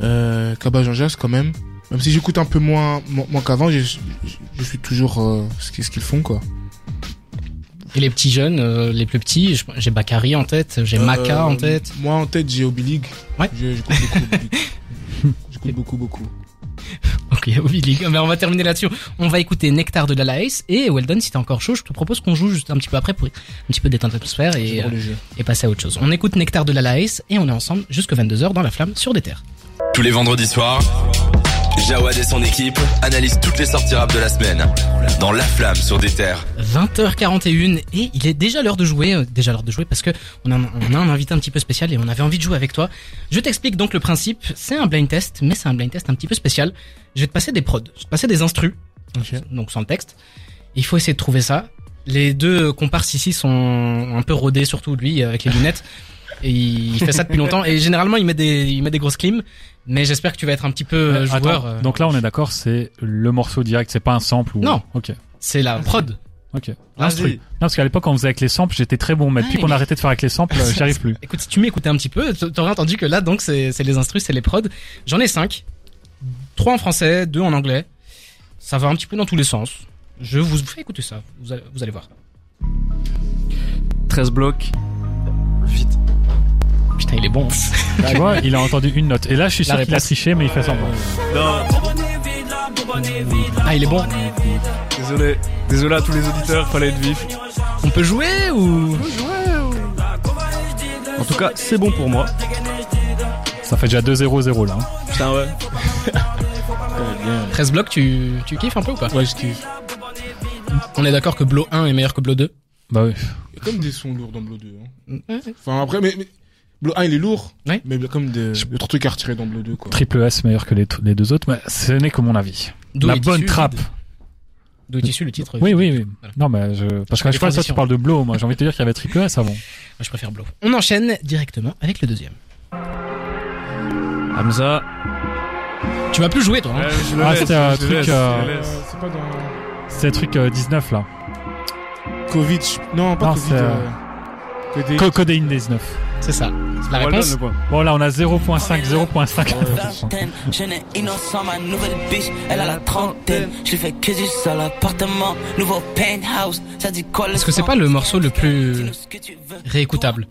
euh, Kaba Jean quand même. Même si j'écoute un peu moins, moins, qu'avant, je, je, je suis toujours euh, ce qu'ils font, quoi. Et les petits jeunes, euh, les plus petits, j'ai Bakary en tête, j'ai Maka Euh, en tête. Moi, en tête, j'ai Obi League. Ouais. [LAUGHS] J'écoute beaucoup beaucoup, beaucoup. [LAUGHS] Ok, Obi League. Mais on va terminer là-dessus. On va écouter Nectar de la Laïs et Weldon, si t'es encore chaud, je te propose qu'on joue juste un petit peu après pour un petit peu détendre l'atmosphère et, euh, et passer à autre chose. On écoute Nectar de la Laïs et on est ensemble jusque 22h dans la flamme sur des terres. Tous les vendredis soirs, Jawad et son équipe analysent toutes les sorties rap de la semaine dans La Flamme sur des terres. 20h41 et il est déjà l'heure de jouer, euh, déjà l'heure de jouer parce que on a, on a un invité un petit peu spécial et on avait envie de jouer avec toi. Je t'explique donc le principe, c'est un blind test, mais c'est un blind test un petit peu spécial. Je vais te passer des prods, je vais te passer des instrus, donc sans le texte. Il faut essayer de trouver ça. Les deux comparses ici sont un peu rodés, surtout lui avec les lunettes. [LAUGHS] Et il fait ça depuis longtemps et généralement il met des, il met des grosses clims. Mais j'espère que tu vas être un petit peu euh, attends, joueur. euh. donc là, on est d'accord, c'est le morceau direct, c'est pas un sample ou. Non. Ok. C'est la prod. Ok. L'instru. Non, parce qu'à l'époque, quand on faisait avec les samples, j'étais très bon, mais depuis qu'on mais- a arrêté de faire avec les samples, [LAUGHS] euh, j'y arrive plus. Écoute, si tu m'écoutais un petit peu, t'aurais entendu que là, donc, c'est c'est les instrus, c'est les prods. J'en ai cinq. Trois en français, deux en anglais. Ça va un petit peu dans tous les sens. Je vous fais écouter ça. Vous allez, vous allez voir. 13 blocs. Vite. Putain, il est bon. tu vois, il a entendu une note. Et là, je suis La sûr qu'il a triché, mais il fait semblant. Non, Ah, il est bon. désolé. Désolé à tous les auditeurs, fallait être vif. On peut jouer ou? En tout cas, c'est bon pour moi. Ça fait déjà 2-0-0 là. hein. Putain, ouais. [LAUGHS] 13 blocs, tu, tu kiffes un peu ou pas? Ouais, je kiffe. On est d'accord que Blow 1 est meilleur que Blow 2 Bah oui. Il y a comme des sons lourds dans Blow 2. Hein. Ouais. Enfin, après, mais, mais Blow 1, il est lourd. Mais comme des, d'autres trucs à retirer dans Blow 2, quoi. Triple S meilleur que les, deux autres, mais ce n'est que mon avis. La bonne issu- trappe. D'où est issu le titre Oui, oui, oui. Voilà. Non, mais je, parce qu'à des chaque fois, ça, tu parles de Blow. Moi, j'ai envie de te dire qu'il y avait Triple S avant. Moi, je préfère Blow. On enchaîne directement avec le deuxième. Hamza. Tu vas plus jouer, toi. hein je Ah, c'était un je truc, euh, je. Euh, c'est pas dans C'est le truc euh, 19 là. Covid. je- Non, pas Non, Covid. c'est, Euh... Codé- Co- Codeine 19. C'est ça. La Well réponse point. Bon, là, on a 0.5, 0.5. vingtaine. Je n'ai innocent, ma nouvelle biche, elle a la trentaine. Je lui fais que du seul appartement, nouveau penthouse. Ça dit quoi Est-ce que c'est pas le morceau le plus réécoutable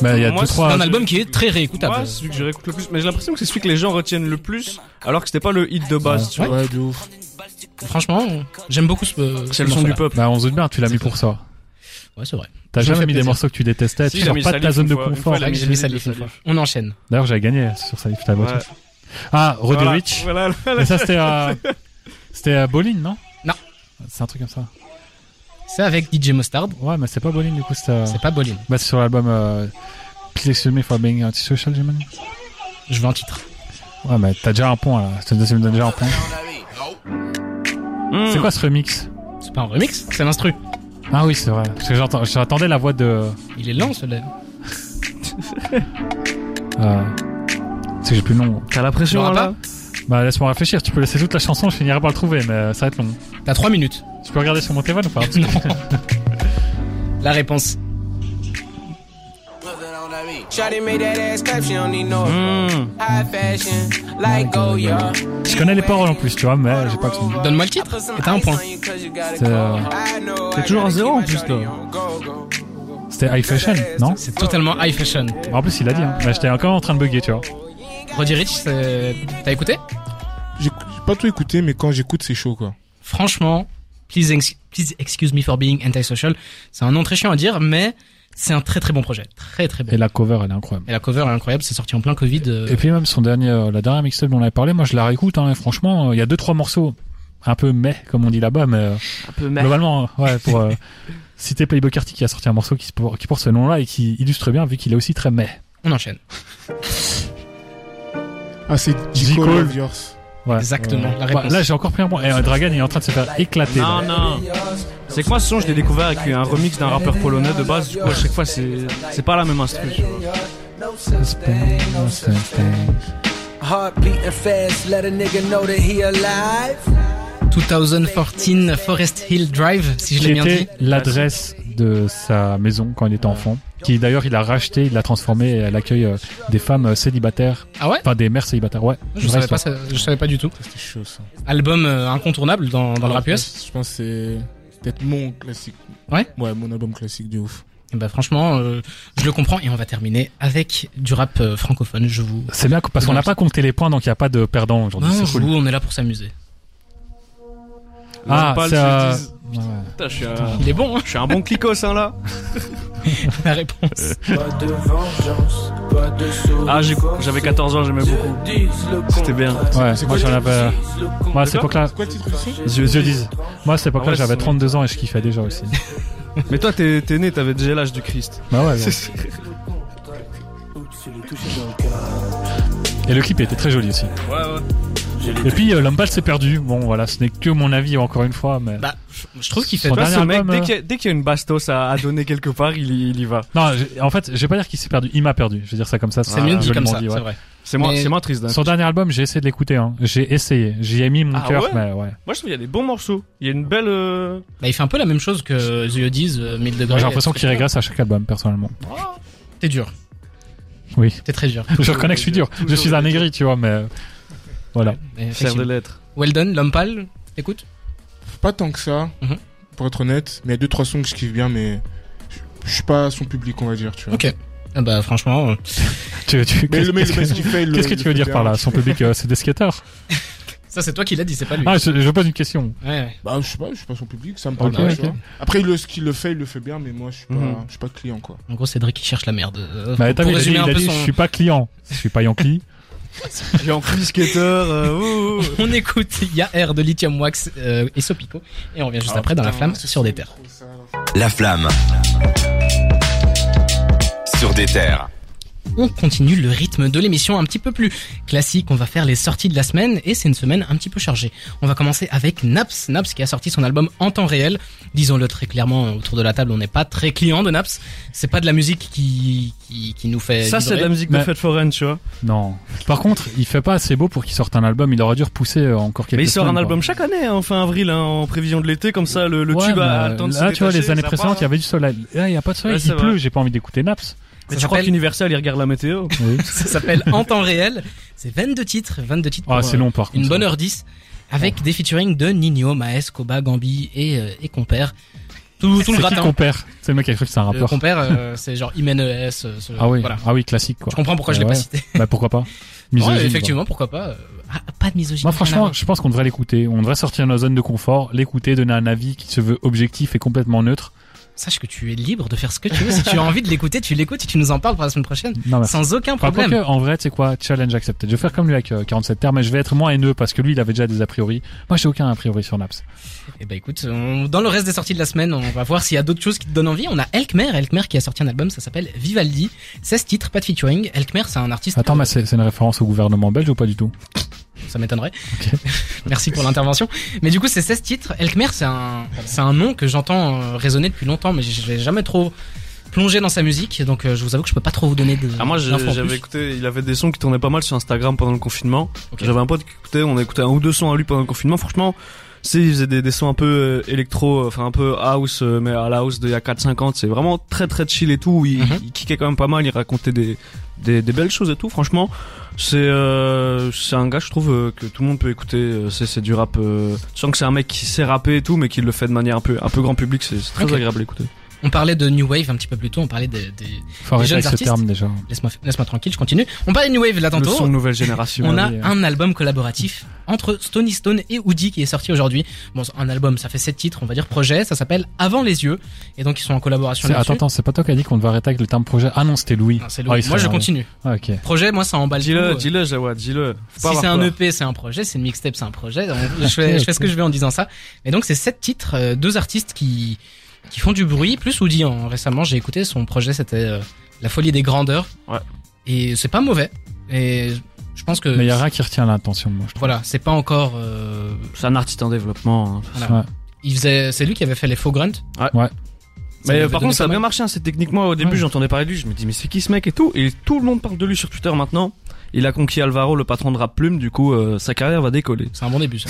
Bah, il y a Moi, deux, c'est trois. Un album qui est très réécoutable. C'est celui que je réécoute le plus. Mais j'ai l'impression que c'est celui que les gens retiennent le plus, alors que c'était pas le hit de base, tu vois. Ouais, de ouf. Franchement, j'aime beaucoup ce. C'est le son du peuple. Bah, on se doute bien, tu l'as mis pour ça. Ouais, c'est vrai. T'as jamais mis des morceaux que tu détestais, Si, tu sors pas de ta zone de confort. J'ai mis des Salif de une fois. On enchaîne. D'ailleurs, j'avais gagné sur Salif, t'as voté. Ouais. Ah, Roddy Voilà, Rich. Voilà, voilà. Mais ça, c'était à, c'était à Bolin, non? Non. C'est un truc comme ça. C'est avec DJ Mustard. Ouais, mais c'est pas Bolin, du coup, c'était, euh, C'est pas Bolin. bah, c'est sur l'album, euh, Please excuse me for being antisocial, j'imagine. Je veux un titre. Ouais, mais t'as déjà un point, là. Ça me donne déjà un point. C'est quoi ce remix? C'est pas un remix, c'est l'instru. Ah oui, c'est vrai. Parce que j'entends, j'attendais la voix de, Il est lent, celui-là. [LAUGHS] euh, c'est que j'ai plus le nom. T'as la pression l'auras là Bah, laisse-moi réfléchir. Tu peux laisser toute la chanson, je finirai par le trouver, mais ça va être long. T'as 3 minutes. Tu peux regarder sur mon téléphone ou pas? [LAUGHS] La réponse. Goya. Je connais les paroles en plus, tu vois, mais j'ai pas le son. Donne-moi le titre et t'as un point. C'est, euh, T'es toujours à zéro en plus là. c'était High Fashion, non? C'est totalement high fashion. En plus, il a dit, hein. Bah, j'étais encore en train de bugger, tu vois. Roddy Rich, c'est- t'as écouté? J'ai j'ai pas tout écouté, mais quand j'écoute, c'est chaud, quoi. Franchement, please, ex- please excuse me for being antisocial. C'est un nom très chiant à dire, mais c'est un très très bon projet. Très très bon. Et la cover, elle est incroyable. Et la cover est incroyable, c'est sorti en plein Covid. euh, Et puis même son dernier, euh, la dernière mixtape dont on avait parlé, moi je la réécoute, hein, franchement, euh, il y a deux trois morceaux un peu mais comme on dit là-bas, mais Un peu globalement, euh, ouais, pour euh, [LAUGHS] citer Playboy Carty qui a sorti un morceau qui, porte ce nom-là et qui illustre bien vu qu'il est aussi très mais. On enchaîne. Ah, c'est J. Cole. Ouais. Exactement, la réponse. là j'ai encore pris un point. Et euh, Dragan il est en train de se faire éclater. Non, là. non. C'est que moi, ce son, je l'ai découvert avec un remix d'un rappeur polonais de base. Du coup, à chaque fois, c'est c'est pas la même instru. tu vois. Heart beating fast, let a nigga know that he alive. 2014 Forest Hill Drive, si je l'ai bien dit. l'adresse de sa maison quand il était enfant. Qui d'ailleurs il a racheté, il l'a transformé et elle accueille euh, des femmes euh, célibataires, Ah ouais? Enfin des mères célibataires. Ouais. je Vraie savais, pas, ça- je savais pas du tout. C'était chaud, ça. Album euh, incontournable dans, dans le rap US. Je pense que c'est peut-être mon classique. Ouais Ouais, mon album classique de ouf. Et bah franchement, euh, je le comprends et on va terminer avec du rap euh, francophone. Je vous. C'est bien parce qu'on n'a pas compté les points donc il n'y a pas de perdant aujourd'hui. Non, cool. on est là pour s'amuser. Ah, c'est euh, Suisse. ouais. Putain, je suis un, Il est bon, hein, je suis un bon clicos, hein, là. [LAUGHS] la réponse. Pas de vengeance. Ah, j'ai- j'avais 14 ans, j'aimais beaucoup. C'était bien. Ouais, moi j'en avais. Moi à cette époque-là, je, je dis. Moi à cette époque-là, Ah j'avais c'est- 32 ans et je kiffais déjà aussi. [LAUGHS] Mais toi, t'es né, t'avais déjà l'âge du Christ. bah ouais. ouais. Et le clip était très joli aussi. Ouais, ouais. Et puis euh, l'homme pâle s'est perdu. Bon voilà, ce n'est que mon avis encore une fois, mais. Bah, je- trouve qu'il fait. Dernier ce mec, album, dès euh, qu'il y, a- dès qu'il y a une bastos à, à donner quelque part, il, y- il y va. Non, en fait, je vais pas dire qu'il s'est perdu. Il m'a perdu. Je vais dire ça comme ça. C'est mieux dit comme ça, ouais. c'est vrai. C'est moins, Mais- c'est moins triste. Son dernier album, j'ai essayé de l'écouter. Hein. J'ai essayé. J'y ai mis mon Ah cœur, ouais mais ouais. Moi, je trouve qu'il y a des bons morceaux. Il y a une belle. euh, Bah, il fait un peu la même chose que The Yodis, euh, 1000 degrés. J'ai l'impression qu'il régresse à chaque album, personnellement. T'es dur. Oui. T'es très dur. [LAUGHS] Je reconnais que je suis dur. Je suis un aigri, tu vois, mais voilà. Serre de. Well done, l'homme pâle. Écoute. Pas tant que ça, Mhm. pour être honnête. Mais il y a deux, trois sons que je kiffe bien, mais je- suis pas son public, on va dire, tu vois. Ok. Ah bah franchement, [LAUGHS] Tu, tu, Mais le mec, qu'est-ce que- qu'est-ce que tu veux fait dire par là Son public, euh, c'est des skateurs [LAUGHS] ça c'est toi qui l'as dit, c'est pas lui. Ah, je, je pose une question. Ouais. Bah, je sais pas, je suis pas son public, ça me parle pas. Après, le, ce qu'il le fait, il le fait bien, mais moi, je suis pas, Mhm. je suis pas client, quoi. En gros, Cédric qui cherche la merde. Euh, Bah, t'as vu, il a dit, son- je suis pas client. Je suis pas Yankee. [LAUGHS] [LAUGHS] J'ai en plus skater. euh, ouh, ouh. On écoute Yair de Lithium Wax euh, et Sopico et on revient juste Ah, après dans la putain, flamme sur des terres. La flamme. Sur des terres. On continue le rythme de l'émission un petit peu plus classique. On va faire les sorties de la semaine et c'est une semaine un petit peu chargée. On va commencer avec Naps. Naps qui a sorti son album en temps réel. Disons-le très clairement autour de la table, on n'est pas très client de Naps. C'est pas de la musique qui, qui, qui nous fait. Ça, c'est de la musique de Mais- fête foraine, tu vois. Non. Par contre, il fait pas assez beau pour qu'il sorte un album. Il aurait dû repousser euh, encore quelques Mais il sort un album quoi. chaque année, hein, en fin avril, hein, en prévision de l'été, comme ça, le, le Ouais, tube a le temps de se Là, tu vois, les années précédentes, il y avait du soleil. Là, il y a pas de soleil. Ouais, il pleut. J'ai pas envie d'écouter Naps. Mais Ça tu crois qu'Universal, il regarde la météo [LAUGHS] Oui. Ça s'appelle En temps réel. C'est 22 titres, 22 titres Ah, pour, c'est euh, long par contre. une bonne heure 10 avec des featuring de Nino, Maes, Koba, Gambi et, euh, et Compère. Tout, tout le gratin. compère C'est le mec qui a cru que c'est un Le rappeur. Compère, euh, [LAUGHS] c'est genre Imen ES. euh, ce- Ah oui, Voilà. ah oui, classique quoi. Je comprends pourquoi je l'ai Ouais. pas cité. Bah pourquoi pas [LAUGHS] Ouais, Misogyne, effectivement, pourquoi pas. euh, ah, pas de misogynie. Moi, franchement, je pense qu'on devrait l'écouter. On devrait sortir de notre zone de confort, l'écouter, donner un avis qui se veut objectif et complètement neutre. Sache que tu es libre de faire ce que tu veux. Si tu as envie de l'écouter, tu l'écoutes et tu nous en parles pour la semaine prochaine. Non, mais Sans aucun problème. quoique, en vrai, tu sais quoi, challenge accepted. Je vais faire comme lui avec euh, 47 terres, mais je vais être moins haineux parce que lui, il avait déjà des a priori. Moi, j'ai aucun a priori sur Naps. Et bah écoute, on- dans le reste des sorties de la semaine, on va voir s'il y a d'autres choses qui te donnent envie. On a Elkmer, Elkmer qui a sorti un album, ça s'appelle Vivaldi. 16 titres, pas de featuring. Elkmer, c'est un artiste. Attends, euh, mais c'est une référence au gouvernement belge ou pas du tout? Ça m'étonnerait. [LAUGHS] Merci pour l'intervention. Mais du coup, c'est 16 titres. Elkmer, c'est un, c'est un nom que j'entends euh, résonner depuis longtemps, mais je vais jamais trop plongé dans sa musique, donc euh, je vous avoue que je peux pas trop vous donner de. Ah, moi, j'avais écouté, il avait des sons qui tournaient pas mal sur Instagram pendant le confinement. Ok. J'avais un pote qui écoutait, on a écouté un ou deux sons à lui pendant le confinement. Franchement, c'est, il faisait des, des sons un peu euh, électro, enfin un peu house, mais à la house d'il y a 4-5 ans. C'est vraiment très très chill et tout. Il, Mhm. il kickait quand même pas mal, il racontait des, des, des belles choses et tout. Franchement, c'est euh, c'est un gars, je trouve, euh, que tout le monde peut écouter. Euh, C'est, c'est du rap. Euh, tu sens que c'est un mec qui sait rapper et tout, mais qui le fait de manière un peu, un peu grand public. C'est, c'est très Ok. agréable à écouter. On parlait de New Wave un petit peu plus tôt, on parlait des. des... Jeunes avec ce artistes terme déjà. Laisse-moi laisse-moi tranquille, je continue. On parlait de New Wave là Le tantôt. son nouvelle génération. On a oui, un album collaboratif entre Stony Stone et Woody qui est sorti aujourd'hui. Bon, un album, ça fait sept titres, on va dire projet. Ça s'appelle Avant les yeux. Et donc ils sont en collaboration C'est- là-dessus. Attends, attends, c'est pas toi qui a dit qu'on devait arrêter avec le terme projet Ah non, c'était Louis. Non, c'est Ah, moi je continue. Ah, ok. Projet, moi ça emballe Dis-le, tout. dis-le, Jawad, dis-le. Faut pas Si c'est un. EP, c'est un projet, c'est une mixtape, c'est un projet. [LAUGHS] Donc, je, fais, je fais ce que je veux en disant ça. Et donc c'est sept titres, euh, deux artistes qui qui font du bruit, plus Woody. hein. Récemment, j'ai écouté son projet, c'était euh, La folie des grandeurs. Ouais. Et c'est pas mauvais. Et je pense que Mais il y a rien qui retient l'attention, moi, je trouve. voilà, c'est pas encore. euh, C'est un artiste en développement. hein. voilà. Ouais. Il faisait, c'est lui qui avait fait les faux grunts. Ouais. Ouais. Ça Mais lui euh, avait par donné contre, ça a pas bien mal. marché. hein, cette technique, moi, au début, Ouais. j'entendais parler de lui. Je me dis, mais c'est qui ce mec et tout? Et tout le monde parle de lui sur Twitter maintenant. Il a conquis Alvaro, le patron de Rap Plume. Du coup, euh, sa carrière va décoller. C'est un bon début. Ça.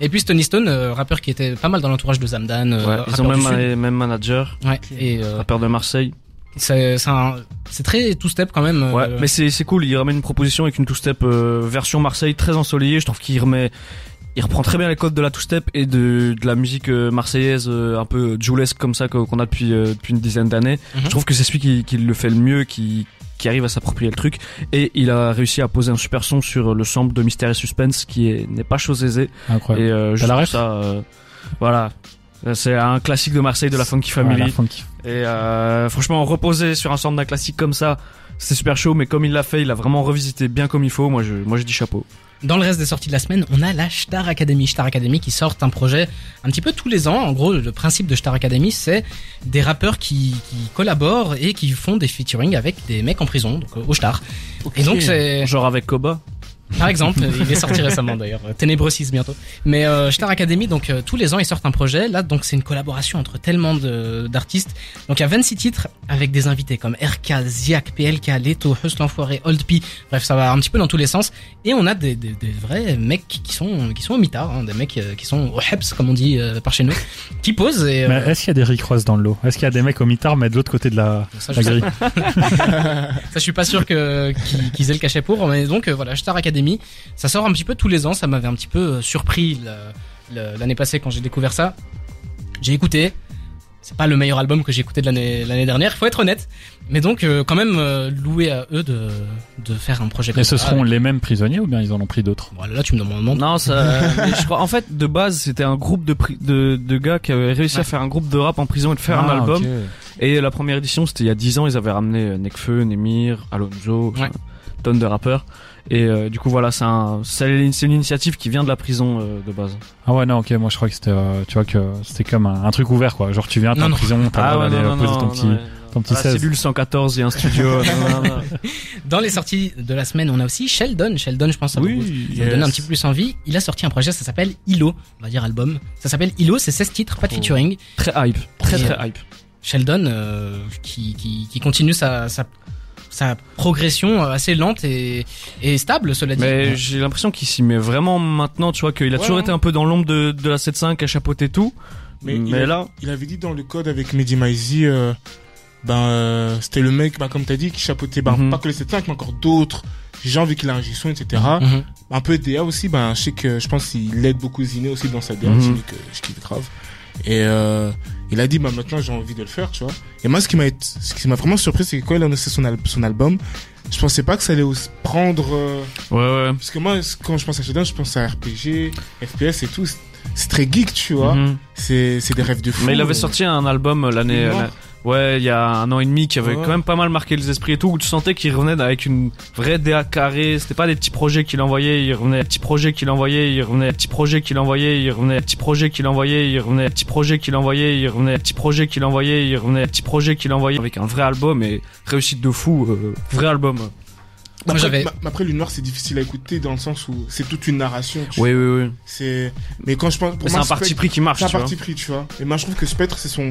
et puis Stony Stone, euh, rappeur qui était pas mal dans l'entourage de Zamdan. euh, Ouais, ils ont même, un- même manager, Ouais. Et euh, rappeur de Marseille. c'est très two step quand même. Ouais, mais c'est c'est cool. Il ramène une proposition avec une two-step version Marseille très ensoleillée. Je trouve qu'il remet, il reprend très bien les codes de la two-step et de, de la musique marseillaise un peu joulesque comme ça qu'on a depuis depuis une dizaine d'années. Mhm. Je trouve que c'est celui qui, qui le fait le mieux, qui qui arrive à s'approprier le truc et il a réussi à poser un super son sur le sample de Mystère et Suspense qui est n'est pas chose aisée Incroyable. et euh, je la ça euh, voilà c'est un classique de Marseille de la Funky Ouais, Family la funky. et euh, franchement, reposer sur un sample d'un classique comme ça, c'est super chaud. Mais comme il l'a fait, il a vraiment revisité bien comme il faut. Moi, je, moi, je dis chapeau. Dans le reste des sorties de la semaine, on a la Star Academy. Star Academy qui sort un projet un petit peu tous les ans. En gros, le principe de Star Academy, c'est des rappeurs qui, qui collaborent et qui font des featuring avec des mecs en prison, donc euh, au Star. Et donc c'est Genre avec Koba? Par exemple, il est sorti récemment d'ailleurs, euh, Ténébreux 6 bientôt. Mais euh, Star Academy, donc euh, tous les ans ils sortent un projet. Là, donc c'est une collaboration entre tellement de- d'artistes. Donc il y a 26 titres avec des invités comme RK, Ziak, PLK, Leto, Hus l'Enfoiré, Old P. Bref, ça va un petit peu dans tous les sens. Et on a des, des, des vrais mecs qui sont qui sont au mitard, hein, des mecs euh, qui sont au heps comme on dit euh, par chez nous, qui posent. Et, euh, Mais est-ce qu'il y a des Rick Ross dans le lot Est-ce qu'il y a des mecs au mitard, mais de l'autre côté de la, ça, la grille? [LAUGHS] Ça, je suis pas sûr que qu'ils aient le cachet pour. Mais donc euh, voilà, Star Academy, ça sort un petit peu tous les ans. Ça m'avait un petit peu euh, surpris l'année passée quand j'ai découvert ça. J'ai écouté. C'est pas le meilleur album que j'ai écouté de l'année l'année dernière. Faut être honnête. Mais donc euh, quand même euh, loué à eux de de faire un projet. Comme Et ce ça. seront les mêmes prisonniers ou bien ils en ont pris d'autres? Voilà, là tu me demandes. Non, ça. [LAUGHS] je crois. En fait, de base, c'était un groupe de, de de gars qui avaient réussi Ouais. à faire un groupe de rap en prison et de faire un Ah, album. ok. Et la première édition, c'était il y a 10 ans. Ils avaient ramené Nekfeu, Nemir, Alonso, Ouais. tonnes de rappeurs. Et euh, du coup, voilà, c'est un, une initiative qui vient de la prison euh, de base. Ah ouais, non, ok, moi je crois que c'était, euh, tu vois, que c'était comme un, un truc ouvert, quoi. Genre tu viens, t'es Non, en non. prison, t'as le droit d'aller poser ton petit, ton petit À la 16. cellule 114, il y a un studio. [LAUGHS] non, non, non. Dans les sorties de la semaine, on a aussi Sheldon. Sheldon, je pense, ça Oui, yes. donne un petit peu plus envie. Il a sorti un projet, ça s'appelle Ilo, on va dire album. Ça s'appelle Ilo, c'est 16 titres, pas de Oh. featuring. Très hype, très Et, très hype. Sheldon euh, qui, qui, qui continue sa, sa, sa progression euh, assez lente et, et stable, cela dit. Mais j'ai l'impression qu'il s'y met vraiment maintenant, tu vois, qu'il a Ouais, toujours été un peu dans l'ombre de, de la 7.5 à chapeauter tout. Mais, Mais, il, a- là, il avait dit dans le code avec Mehdi Maizi, euh, ben euh, c'était le mec, ben, comme t'as dit, qui chapeautait, ben, Mhm. pas que le 7-5, mais encore d'autres gens vu qu'il a un G-Son, etc. Mhm. Un peu DA aussi, ben, je sais que je pense qu'il aide beaucoup Ziné aussi dans sa DA, Mhm. Ziné que je kiffe grave. Et euh, il a dit, bah maintenant j'ai envie de le faire, tu vois. Et moi, ce qui m'a ce qui m'a vraiment surpris, c'est que quand il a annoncé son, al- son album, je pensais pas que ça allait prendre. euh, Ouais, ouais. Parce que moi, quand je pense à Sheldon, je pense à RPG, FPS et tout. C'est- très geek, tu vois. Mhm. C'est c'est des rêves de fou. Mais il avait sorti un album l'année. Ouais, il y a un an et demi qui avait Ouais. quand même pas mal marqué les esprits et tout, où tu sentais qu'il revenait avec une vraie DA carrée, c'était pas des petits projets qu'il envoyait, il revenait, petits projets qu'il envoyait, il revenait, petits projets qu'il envoyait, il revenait, petits projets qu'il envoyait, il revenait, petits projets qu'il envoyait, il revenait, petits projets qu'il envoyait, il revenait, petits projets qu'il envoyait, avec un vrai album et réussite de fou, euh, vrai album. Moi, après, mais après, Lune Noire, c'est difficile à écouter dans le sens où c'est toute une narration. tu Oui, vois. oui, oui. C'est, mais quand je pense, C'est un parti pris qui marche, C'est un tu vois. parti pris, tu vois. Et moi, je trouve que Spectre, c'est son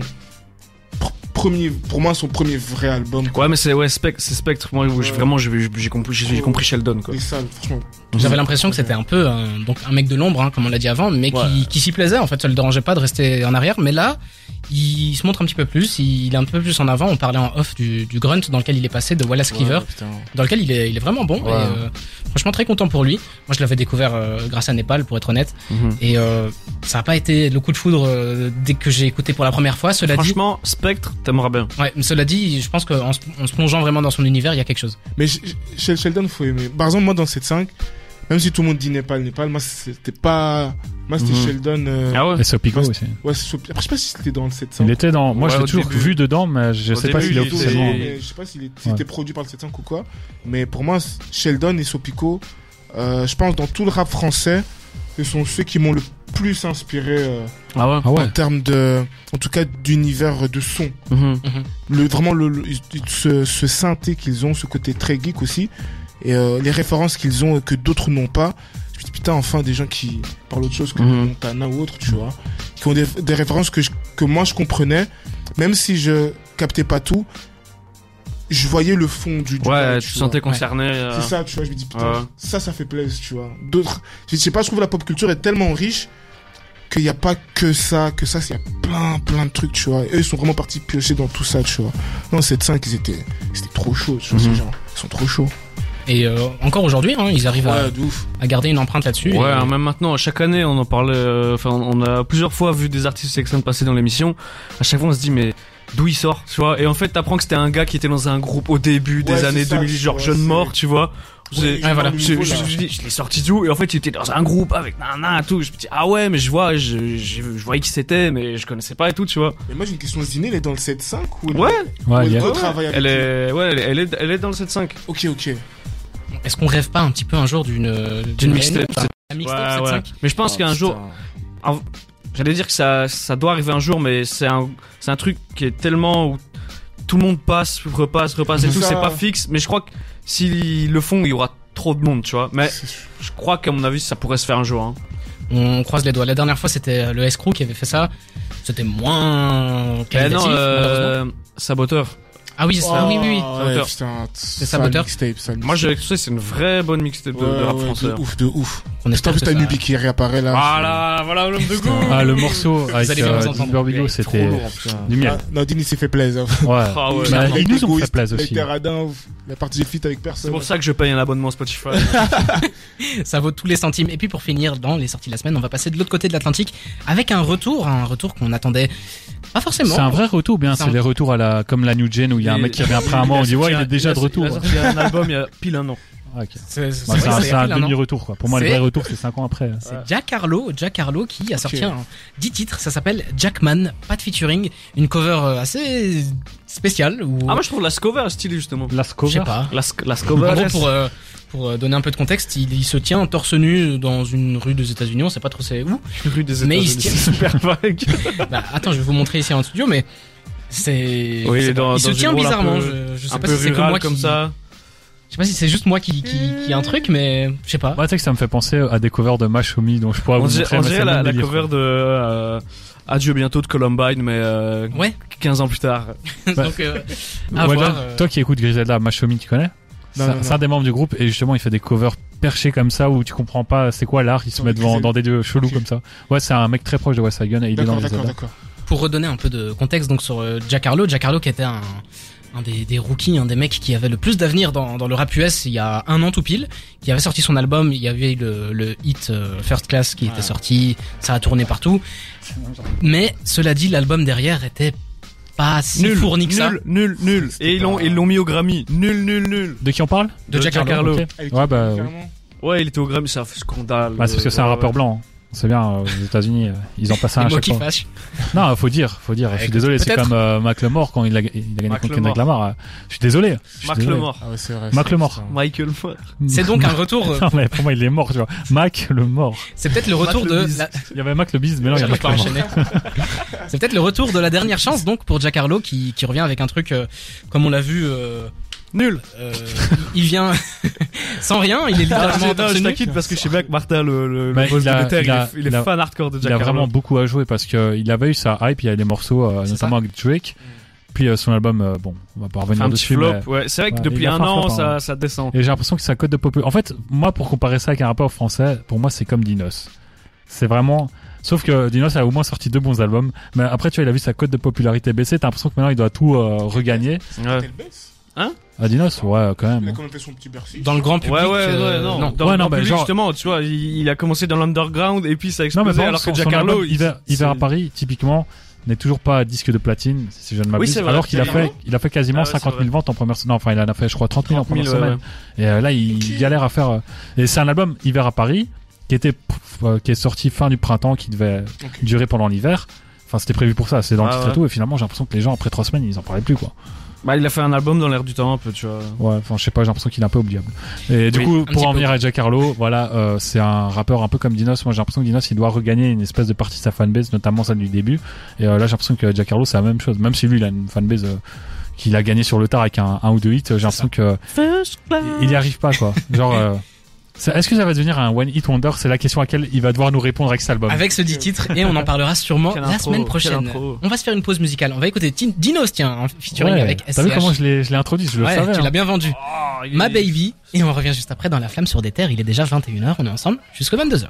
premier, pour moi, son premier vrai album. quoi. Ouais, mais c'est ouais, Spectre, c'est Spectre. Moi, j'ai- Ouais. vraiment, j'ai j'ai compris, j'ai compris Sheldon, quoi. Et ça, franchement. J'avais l'impression que c'était un peu un, donc un mec de l'ombre, hein, comme on l'a dit avant, mais qui, Ouais. qui s'y plaisait. En fait, ça le dérangeait pas de rester en arrière. Mais là, il se montre un petit peu plus. Il est un peu plus en avant. On parlait en off du, du grunt dans lequel il est passé de Wallace Cleaver, Ouais, dans lequel il est, il est vraiment bon. Ouais. Et, euh, franchement, très content pour lui. Moi, je l'avais découvert euh, grâce à Népal, pour être honnête. Mhm. Et euh, ça n'a pas été le coup de foudre euh, dès que j'ai écouté pour la première fois. Cela dit, Franchement, Spectre, t'aimeras bien. ouais, mais cela dit, je pense qu'en se, en se plongeant vraiment dans son univers, il y a quelque chose. Mais chez Sheldon, faut aimer. Par exemple, moi, dans 7-5, même si tout le monde dit Népal, Népal, moi, c'était pas, moi, c'était Mhm. Sheldon, euh, Ah ouais Et Sopico aussi. ouais, c'est- après, je sais pas si c'était dans le 7-5. Il était dans. Moi, Ouais, je l'ai toujours début. vu dedans, mais je Au sais pas s'il était- je sais pas s'il Ouais. était produit par le 7-5 ou quoi. Mais pour moi, Sheldon et Sopico, euh, je pense dans tout le rap français, ce sont ceux qui m'ont le plus inspiré euh, Ah ouais? Ah ouais. en termes de, en tout cas, d'univers de son. Mhm. Le vraiment le, le- ce, ce synthé qu'ils ont, ce côté très geek aussi, et euh, les références qu'ils ont euh, que d'autres n'ont pas. Je me dis putain, enfin des gens qui parlent autre chose que Mhm. Montana ou autre, tu vois, qui ont des, des références que je- que moi je comprenais, même si je captais pas tout. Je voyais le fond du. du Ouais, tu te vois. sentais concerné. euh, C'est ça, tu vois, je me dis, putain, Ouais. ça, ça fait plaisir, tu vois. D'autres, je sais pas, je trouve la pop culture est tellement riche qu'il n'y a pas que ça, que ça, il y a plein, plein de trucs, tu vois. Et eux, ils sont vraiment partis piocher dans tout ça, tu vois. Non, cette 5, ils étaient, c'était trop chaud, tu vois, Mhm. ces gens. Ils sont trop chauds. Et euh, encore aujourd'hui, hein, ils arrivent à, Ouais, de ouf. à garder une empreinte là-dessus. Ouais, Et- hein, même maintenant, chaque année, on en parlait. euh, Enfin, on a plusieurs fois vu des artistes externes passer dans l'émission. À chaque fois, on se dit, mais d'où il sort, tu vois Et en fait, t'apprends que c'était un gars qui était dans un groupe au début des Ouais, années ça, 2000, tu genre vois, jeune mort, tu vois Ouais, voilà. Je, je, je, dis, je l'ai sorti d'où? Et en fait, il était dans un groupe avec nana et tout. Je me dis, ah ouais, mais je vois, je, je, je voyais qui c'était, mais je connaissais pas et tout, tu vois. Mais moi, j'ai une question, Ziné, elle est dans le 7-5 ou Ouais, Ou Ouais, elle doit avec est, ouais, elle est, elle est, elle est dans le 7.5. Ok, ok. Est-ce qu'on rêve pas un petit peu un jour d'une D'une mixtape. réunion La mixtape Ouais, 7-5 ouais. Mais je pense Oh, qu'un jour. J'allais dire que ça, ça doit arriver un jour, mais c'est un, c'est un truc qui est tellement où tout le monde passe, repasse, repasse et tout. ça. C'est pas fixe, mais je crois que s'ils le font, il y aura trop de monde, tu vois. Mais je crois qu'à mon avis, ça pourrait se faire un jour. Hein. On croise les doigts. La dernière fois, c'était le S-Crew qui avait fait ça. C'était moins Mais qualitatif, non, euh, saboteur. Ah oui, c'est ça. Oh, oui, oui, oui. Saboteur. putain, C'est Saboteur. mixtape, sale Moi, mixtape. je sais, c'est une vraie bonne mixtape de, Ouais, de rap ouais, français. de ouf, de ouf. On Putain, espère en plus, que t'as ça- Nubi qui réapparaît là. Voilà, voilà l'homme de goût. Ah, le morceau avec allez bien euh, entendre. Trop c'était lourd, putain. du miel. Ah, s'est fait plaisir. Ouais. Ah ouais. Bah, Il a ils nous ont fait aussi. il a partagé fit avec C'est personne. pour ça que je paye un abonnement Spotify. [LAUGHS] Ça vaut tous les centimes. Et puis pour finir, dans les sorties de la semaine, on va passer de l'autre côté de l'Atlantique avec un retour, un retour qu'on attendait pas forcément. C'est un vrai retour, ou bien C'est un- les retours à la comme la New Gen où il y a un mec qui revient après un mois, on dit ouais, il est déjà de retour. Il a sorti un album il y a pile un an. Ah, ok. C'est c'est Bah, un, y a un demi-retour quoi. Pour moi, le vrai retour, c'est 5 ans après. C'est Jack Harlow, Jack Harlow qui a sorti Ok. un 10 titres, ça s'appelle Jackman, pas de featuring, une cover euh, assez spéciale où Ah, moi je trouve la cover stylée justement. La je sais cover. pas. La, En cover. gros, pour euh, pour euh, donner un peu de contexte, il, il se tient torse nu dans une rue des États-Unis, on sait pas trop c'est où. rue des Mais il États-Unis. se tient- super [LAUGHS] vague. Bah, attends, je vais vous montrer ici en studio, mais c'est. Oui, il est dans- il se dans une tient bizarrement. peu- je, je sais un pas peu si c'est que moi comme qui- ça. Je sais pas si c'est juste moi qui qui, qui a un truc, mais je sais pas. Ouais, tu sais que ça me fait penser à des covers de Mashomi dont je pourrais On vous dirait, montrer. on dirait la, cover de euh, Adieu bientôt de Columbine, mais euh, Ouais. 15 ans plus tard. [LAUGHS] Donc euh, à Ouais, voir, toi- euh, Toi qui écoutes Griselda, Mashomi, tu connais? C'est un- des membres du groupe et justement il fait des covers perchés comme ça où tu comprends pas c'est quoi l'art, il se met devant dans des lieux chelous comme ça. Ouais, c'est un mec très proche de West Side Gun et il est dans d'accord. pour redonner un peu de contexte donc sur euh, Jack Harlow, Jack Harlow qui était un, un des, des rookies, un des mecs qui avait le plus d'avenir dans, dans le rap US il y a un an tout pile, qui avait sorti son album, il y avait le, le hit euh, First Class qui était sorti, ça a tourné partout. Mais cela dit, l'album derrière était pas si Nul, fourni que ça. nul, nul, nul. Et ils l'ont, ils l'ont mis au Grammy. Nul, nul, nul. De qui on parle De Jack. Ok. Ouais, bah, Ouais, il était au Grammy, c'est un scandale. bah, c'est parce que c'est un Ouais, rappeur ouais. Blanc. C'est bien, euh, aux États-Unis, euh, ils en passent un à chaque fois. Non, faut dire, faut dire. Je suis désolé, c'est comme euh, Mac Lemore quand il a, il a gagné Mac contre. Kendrick Lamar. euh, Je suis désolé. Mort. Ah ouais, c'est vrai. Mac c'est le vrai, mort. ça. Michael Moore. C'est donc un retour, [LAUGHS] euh, Non, mais pour moi, il est mort, tu vois. Mac le mort. c'est peut-être le retour de la, Il y avait Mac le bise, mais non, il y a Mac le. C'est peut-être le retour de la dernière chance donc pour Jack Harlow qui, qui revient avec un truc euh, comme on l'a vu. euh, Nul. euh, il vient [LAUGHS] sans rien, il est Non, littéralement je, non, je t'inquiète parce que je sais bien que Martin, le, le, Bah, le boss il a- de Terre, il il, a- est, il est il a- fan hardcore de Il Jack a Harlow. vraiment beaucoup à jouer parce que il avait eu sa hype, il y a des morceaux, euh, notamment avec Drake. Puis euh, son album, euh, bon, on va pas revenir un dessus, flop. mais... Ouais, c'est vrai que Ouais, depuis il a un an, flop, hein. ça, ça descend. Et j'ai l'impression que sa cote de popularité. En fait, moi, pour comparer ça avec un rappeur français, pour moi, c'est comme Dinos. C'est vraiment. Sauf que Dinos a au moins sorti deux bons albums. Mais après, tu vois, il a vu sa cote de popularité baisser. T'as l'impression que maintenant, il doit tout euh, regagner. Ouais. Baisse À Dinos, ouais, quand Il a même. même fait son petit Bercy. Dans le grand public. Ouais, ouais, ouais, euh, non. non. Dans, Ouais, dans non, le bah, public, genre- justement, tu vois, il, il a commencé dans l'underground et puis ça a Non, mais explosé bon, alors son, que album, il- Hiver, à Paris, typiquement, n'est toujours pas disque de platine, si je ne m'abuse. c'est vrai. alors qu'il a fait, il a fait quasiment Ah ouais, c'est 50 000 vrai. ventes en première semaine. Non, enfin, il en a fait, je crois, 30 000 en 30 000, première ouais, semaine. Et euh, là, il galère à faire. euh, Et c'est un album Hiver à Paris qui était, qui est sorti fin du printemps, qui devait durer pendant l'hiver. Enfin, c'était prévu pour ça. C'est dans le Ah titre ouais. et tout. Et finalement, j'ai l'impression que les gens après trois semaines, ils en parlaient plus, quoi. Bah, il a fait un album dans l'air du temps un peu, tu vois. Ouais. Enfin, je sais pas. J'ai l'impression qu'il est un peu oubliable. Et du Oui, coup, pour en venir à Jack Harlow, voilà, euh, c'est un rappeur un peu comme Dinos. Moi, j'ai l'impression que Dinos, il doit regagner une espèce de partie de sa fanbase, notamment celle du début. Et euh, là, j'ai l'impression que Jack Harlow, c'est la même chose. Même si lui, il a une fanbase euh, qu'il a gagné sur le tard avec un, un ou deux hits, j'ai l'impression que il y arrive pas, quoi. Genre. Est-ce que ça va devenir un One Hit Wonder? C'est la question à laquelle il va devoir nous répondre avec cet album. Avec ce dit titre et on en parlera sûrement la intro, semaine prochaine. On va se faire une pause musicale. On va écouter Tin- Dinos tiens en featuring Ouais. avec T'as vu SCH. comment je l'ai introduit? Je le Ouais, savais. tu hein. l'as bien vendu. Oh, Ma est- baby et on revient juste après dans la flamme sur des terres. Il est déjà 21h, on est ensemble jusqu'à 22h.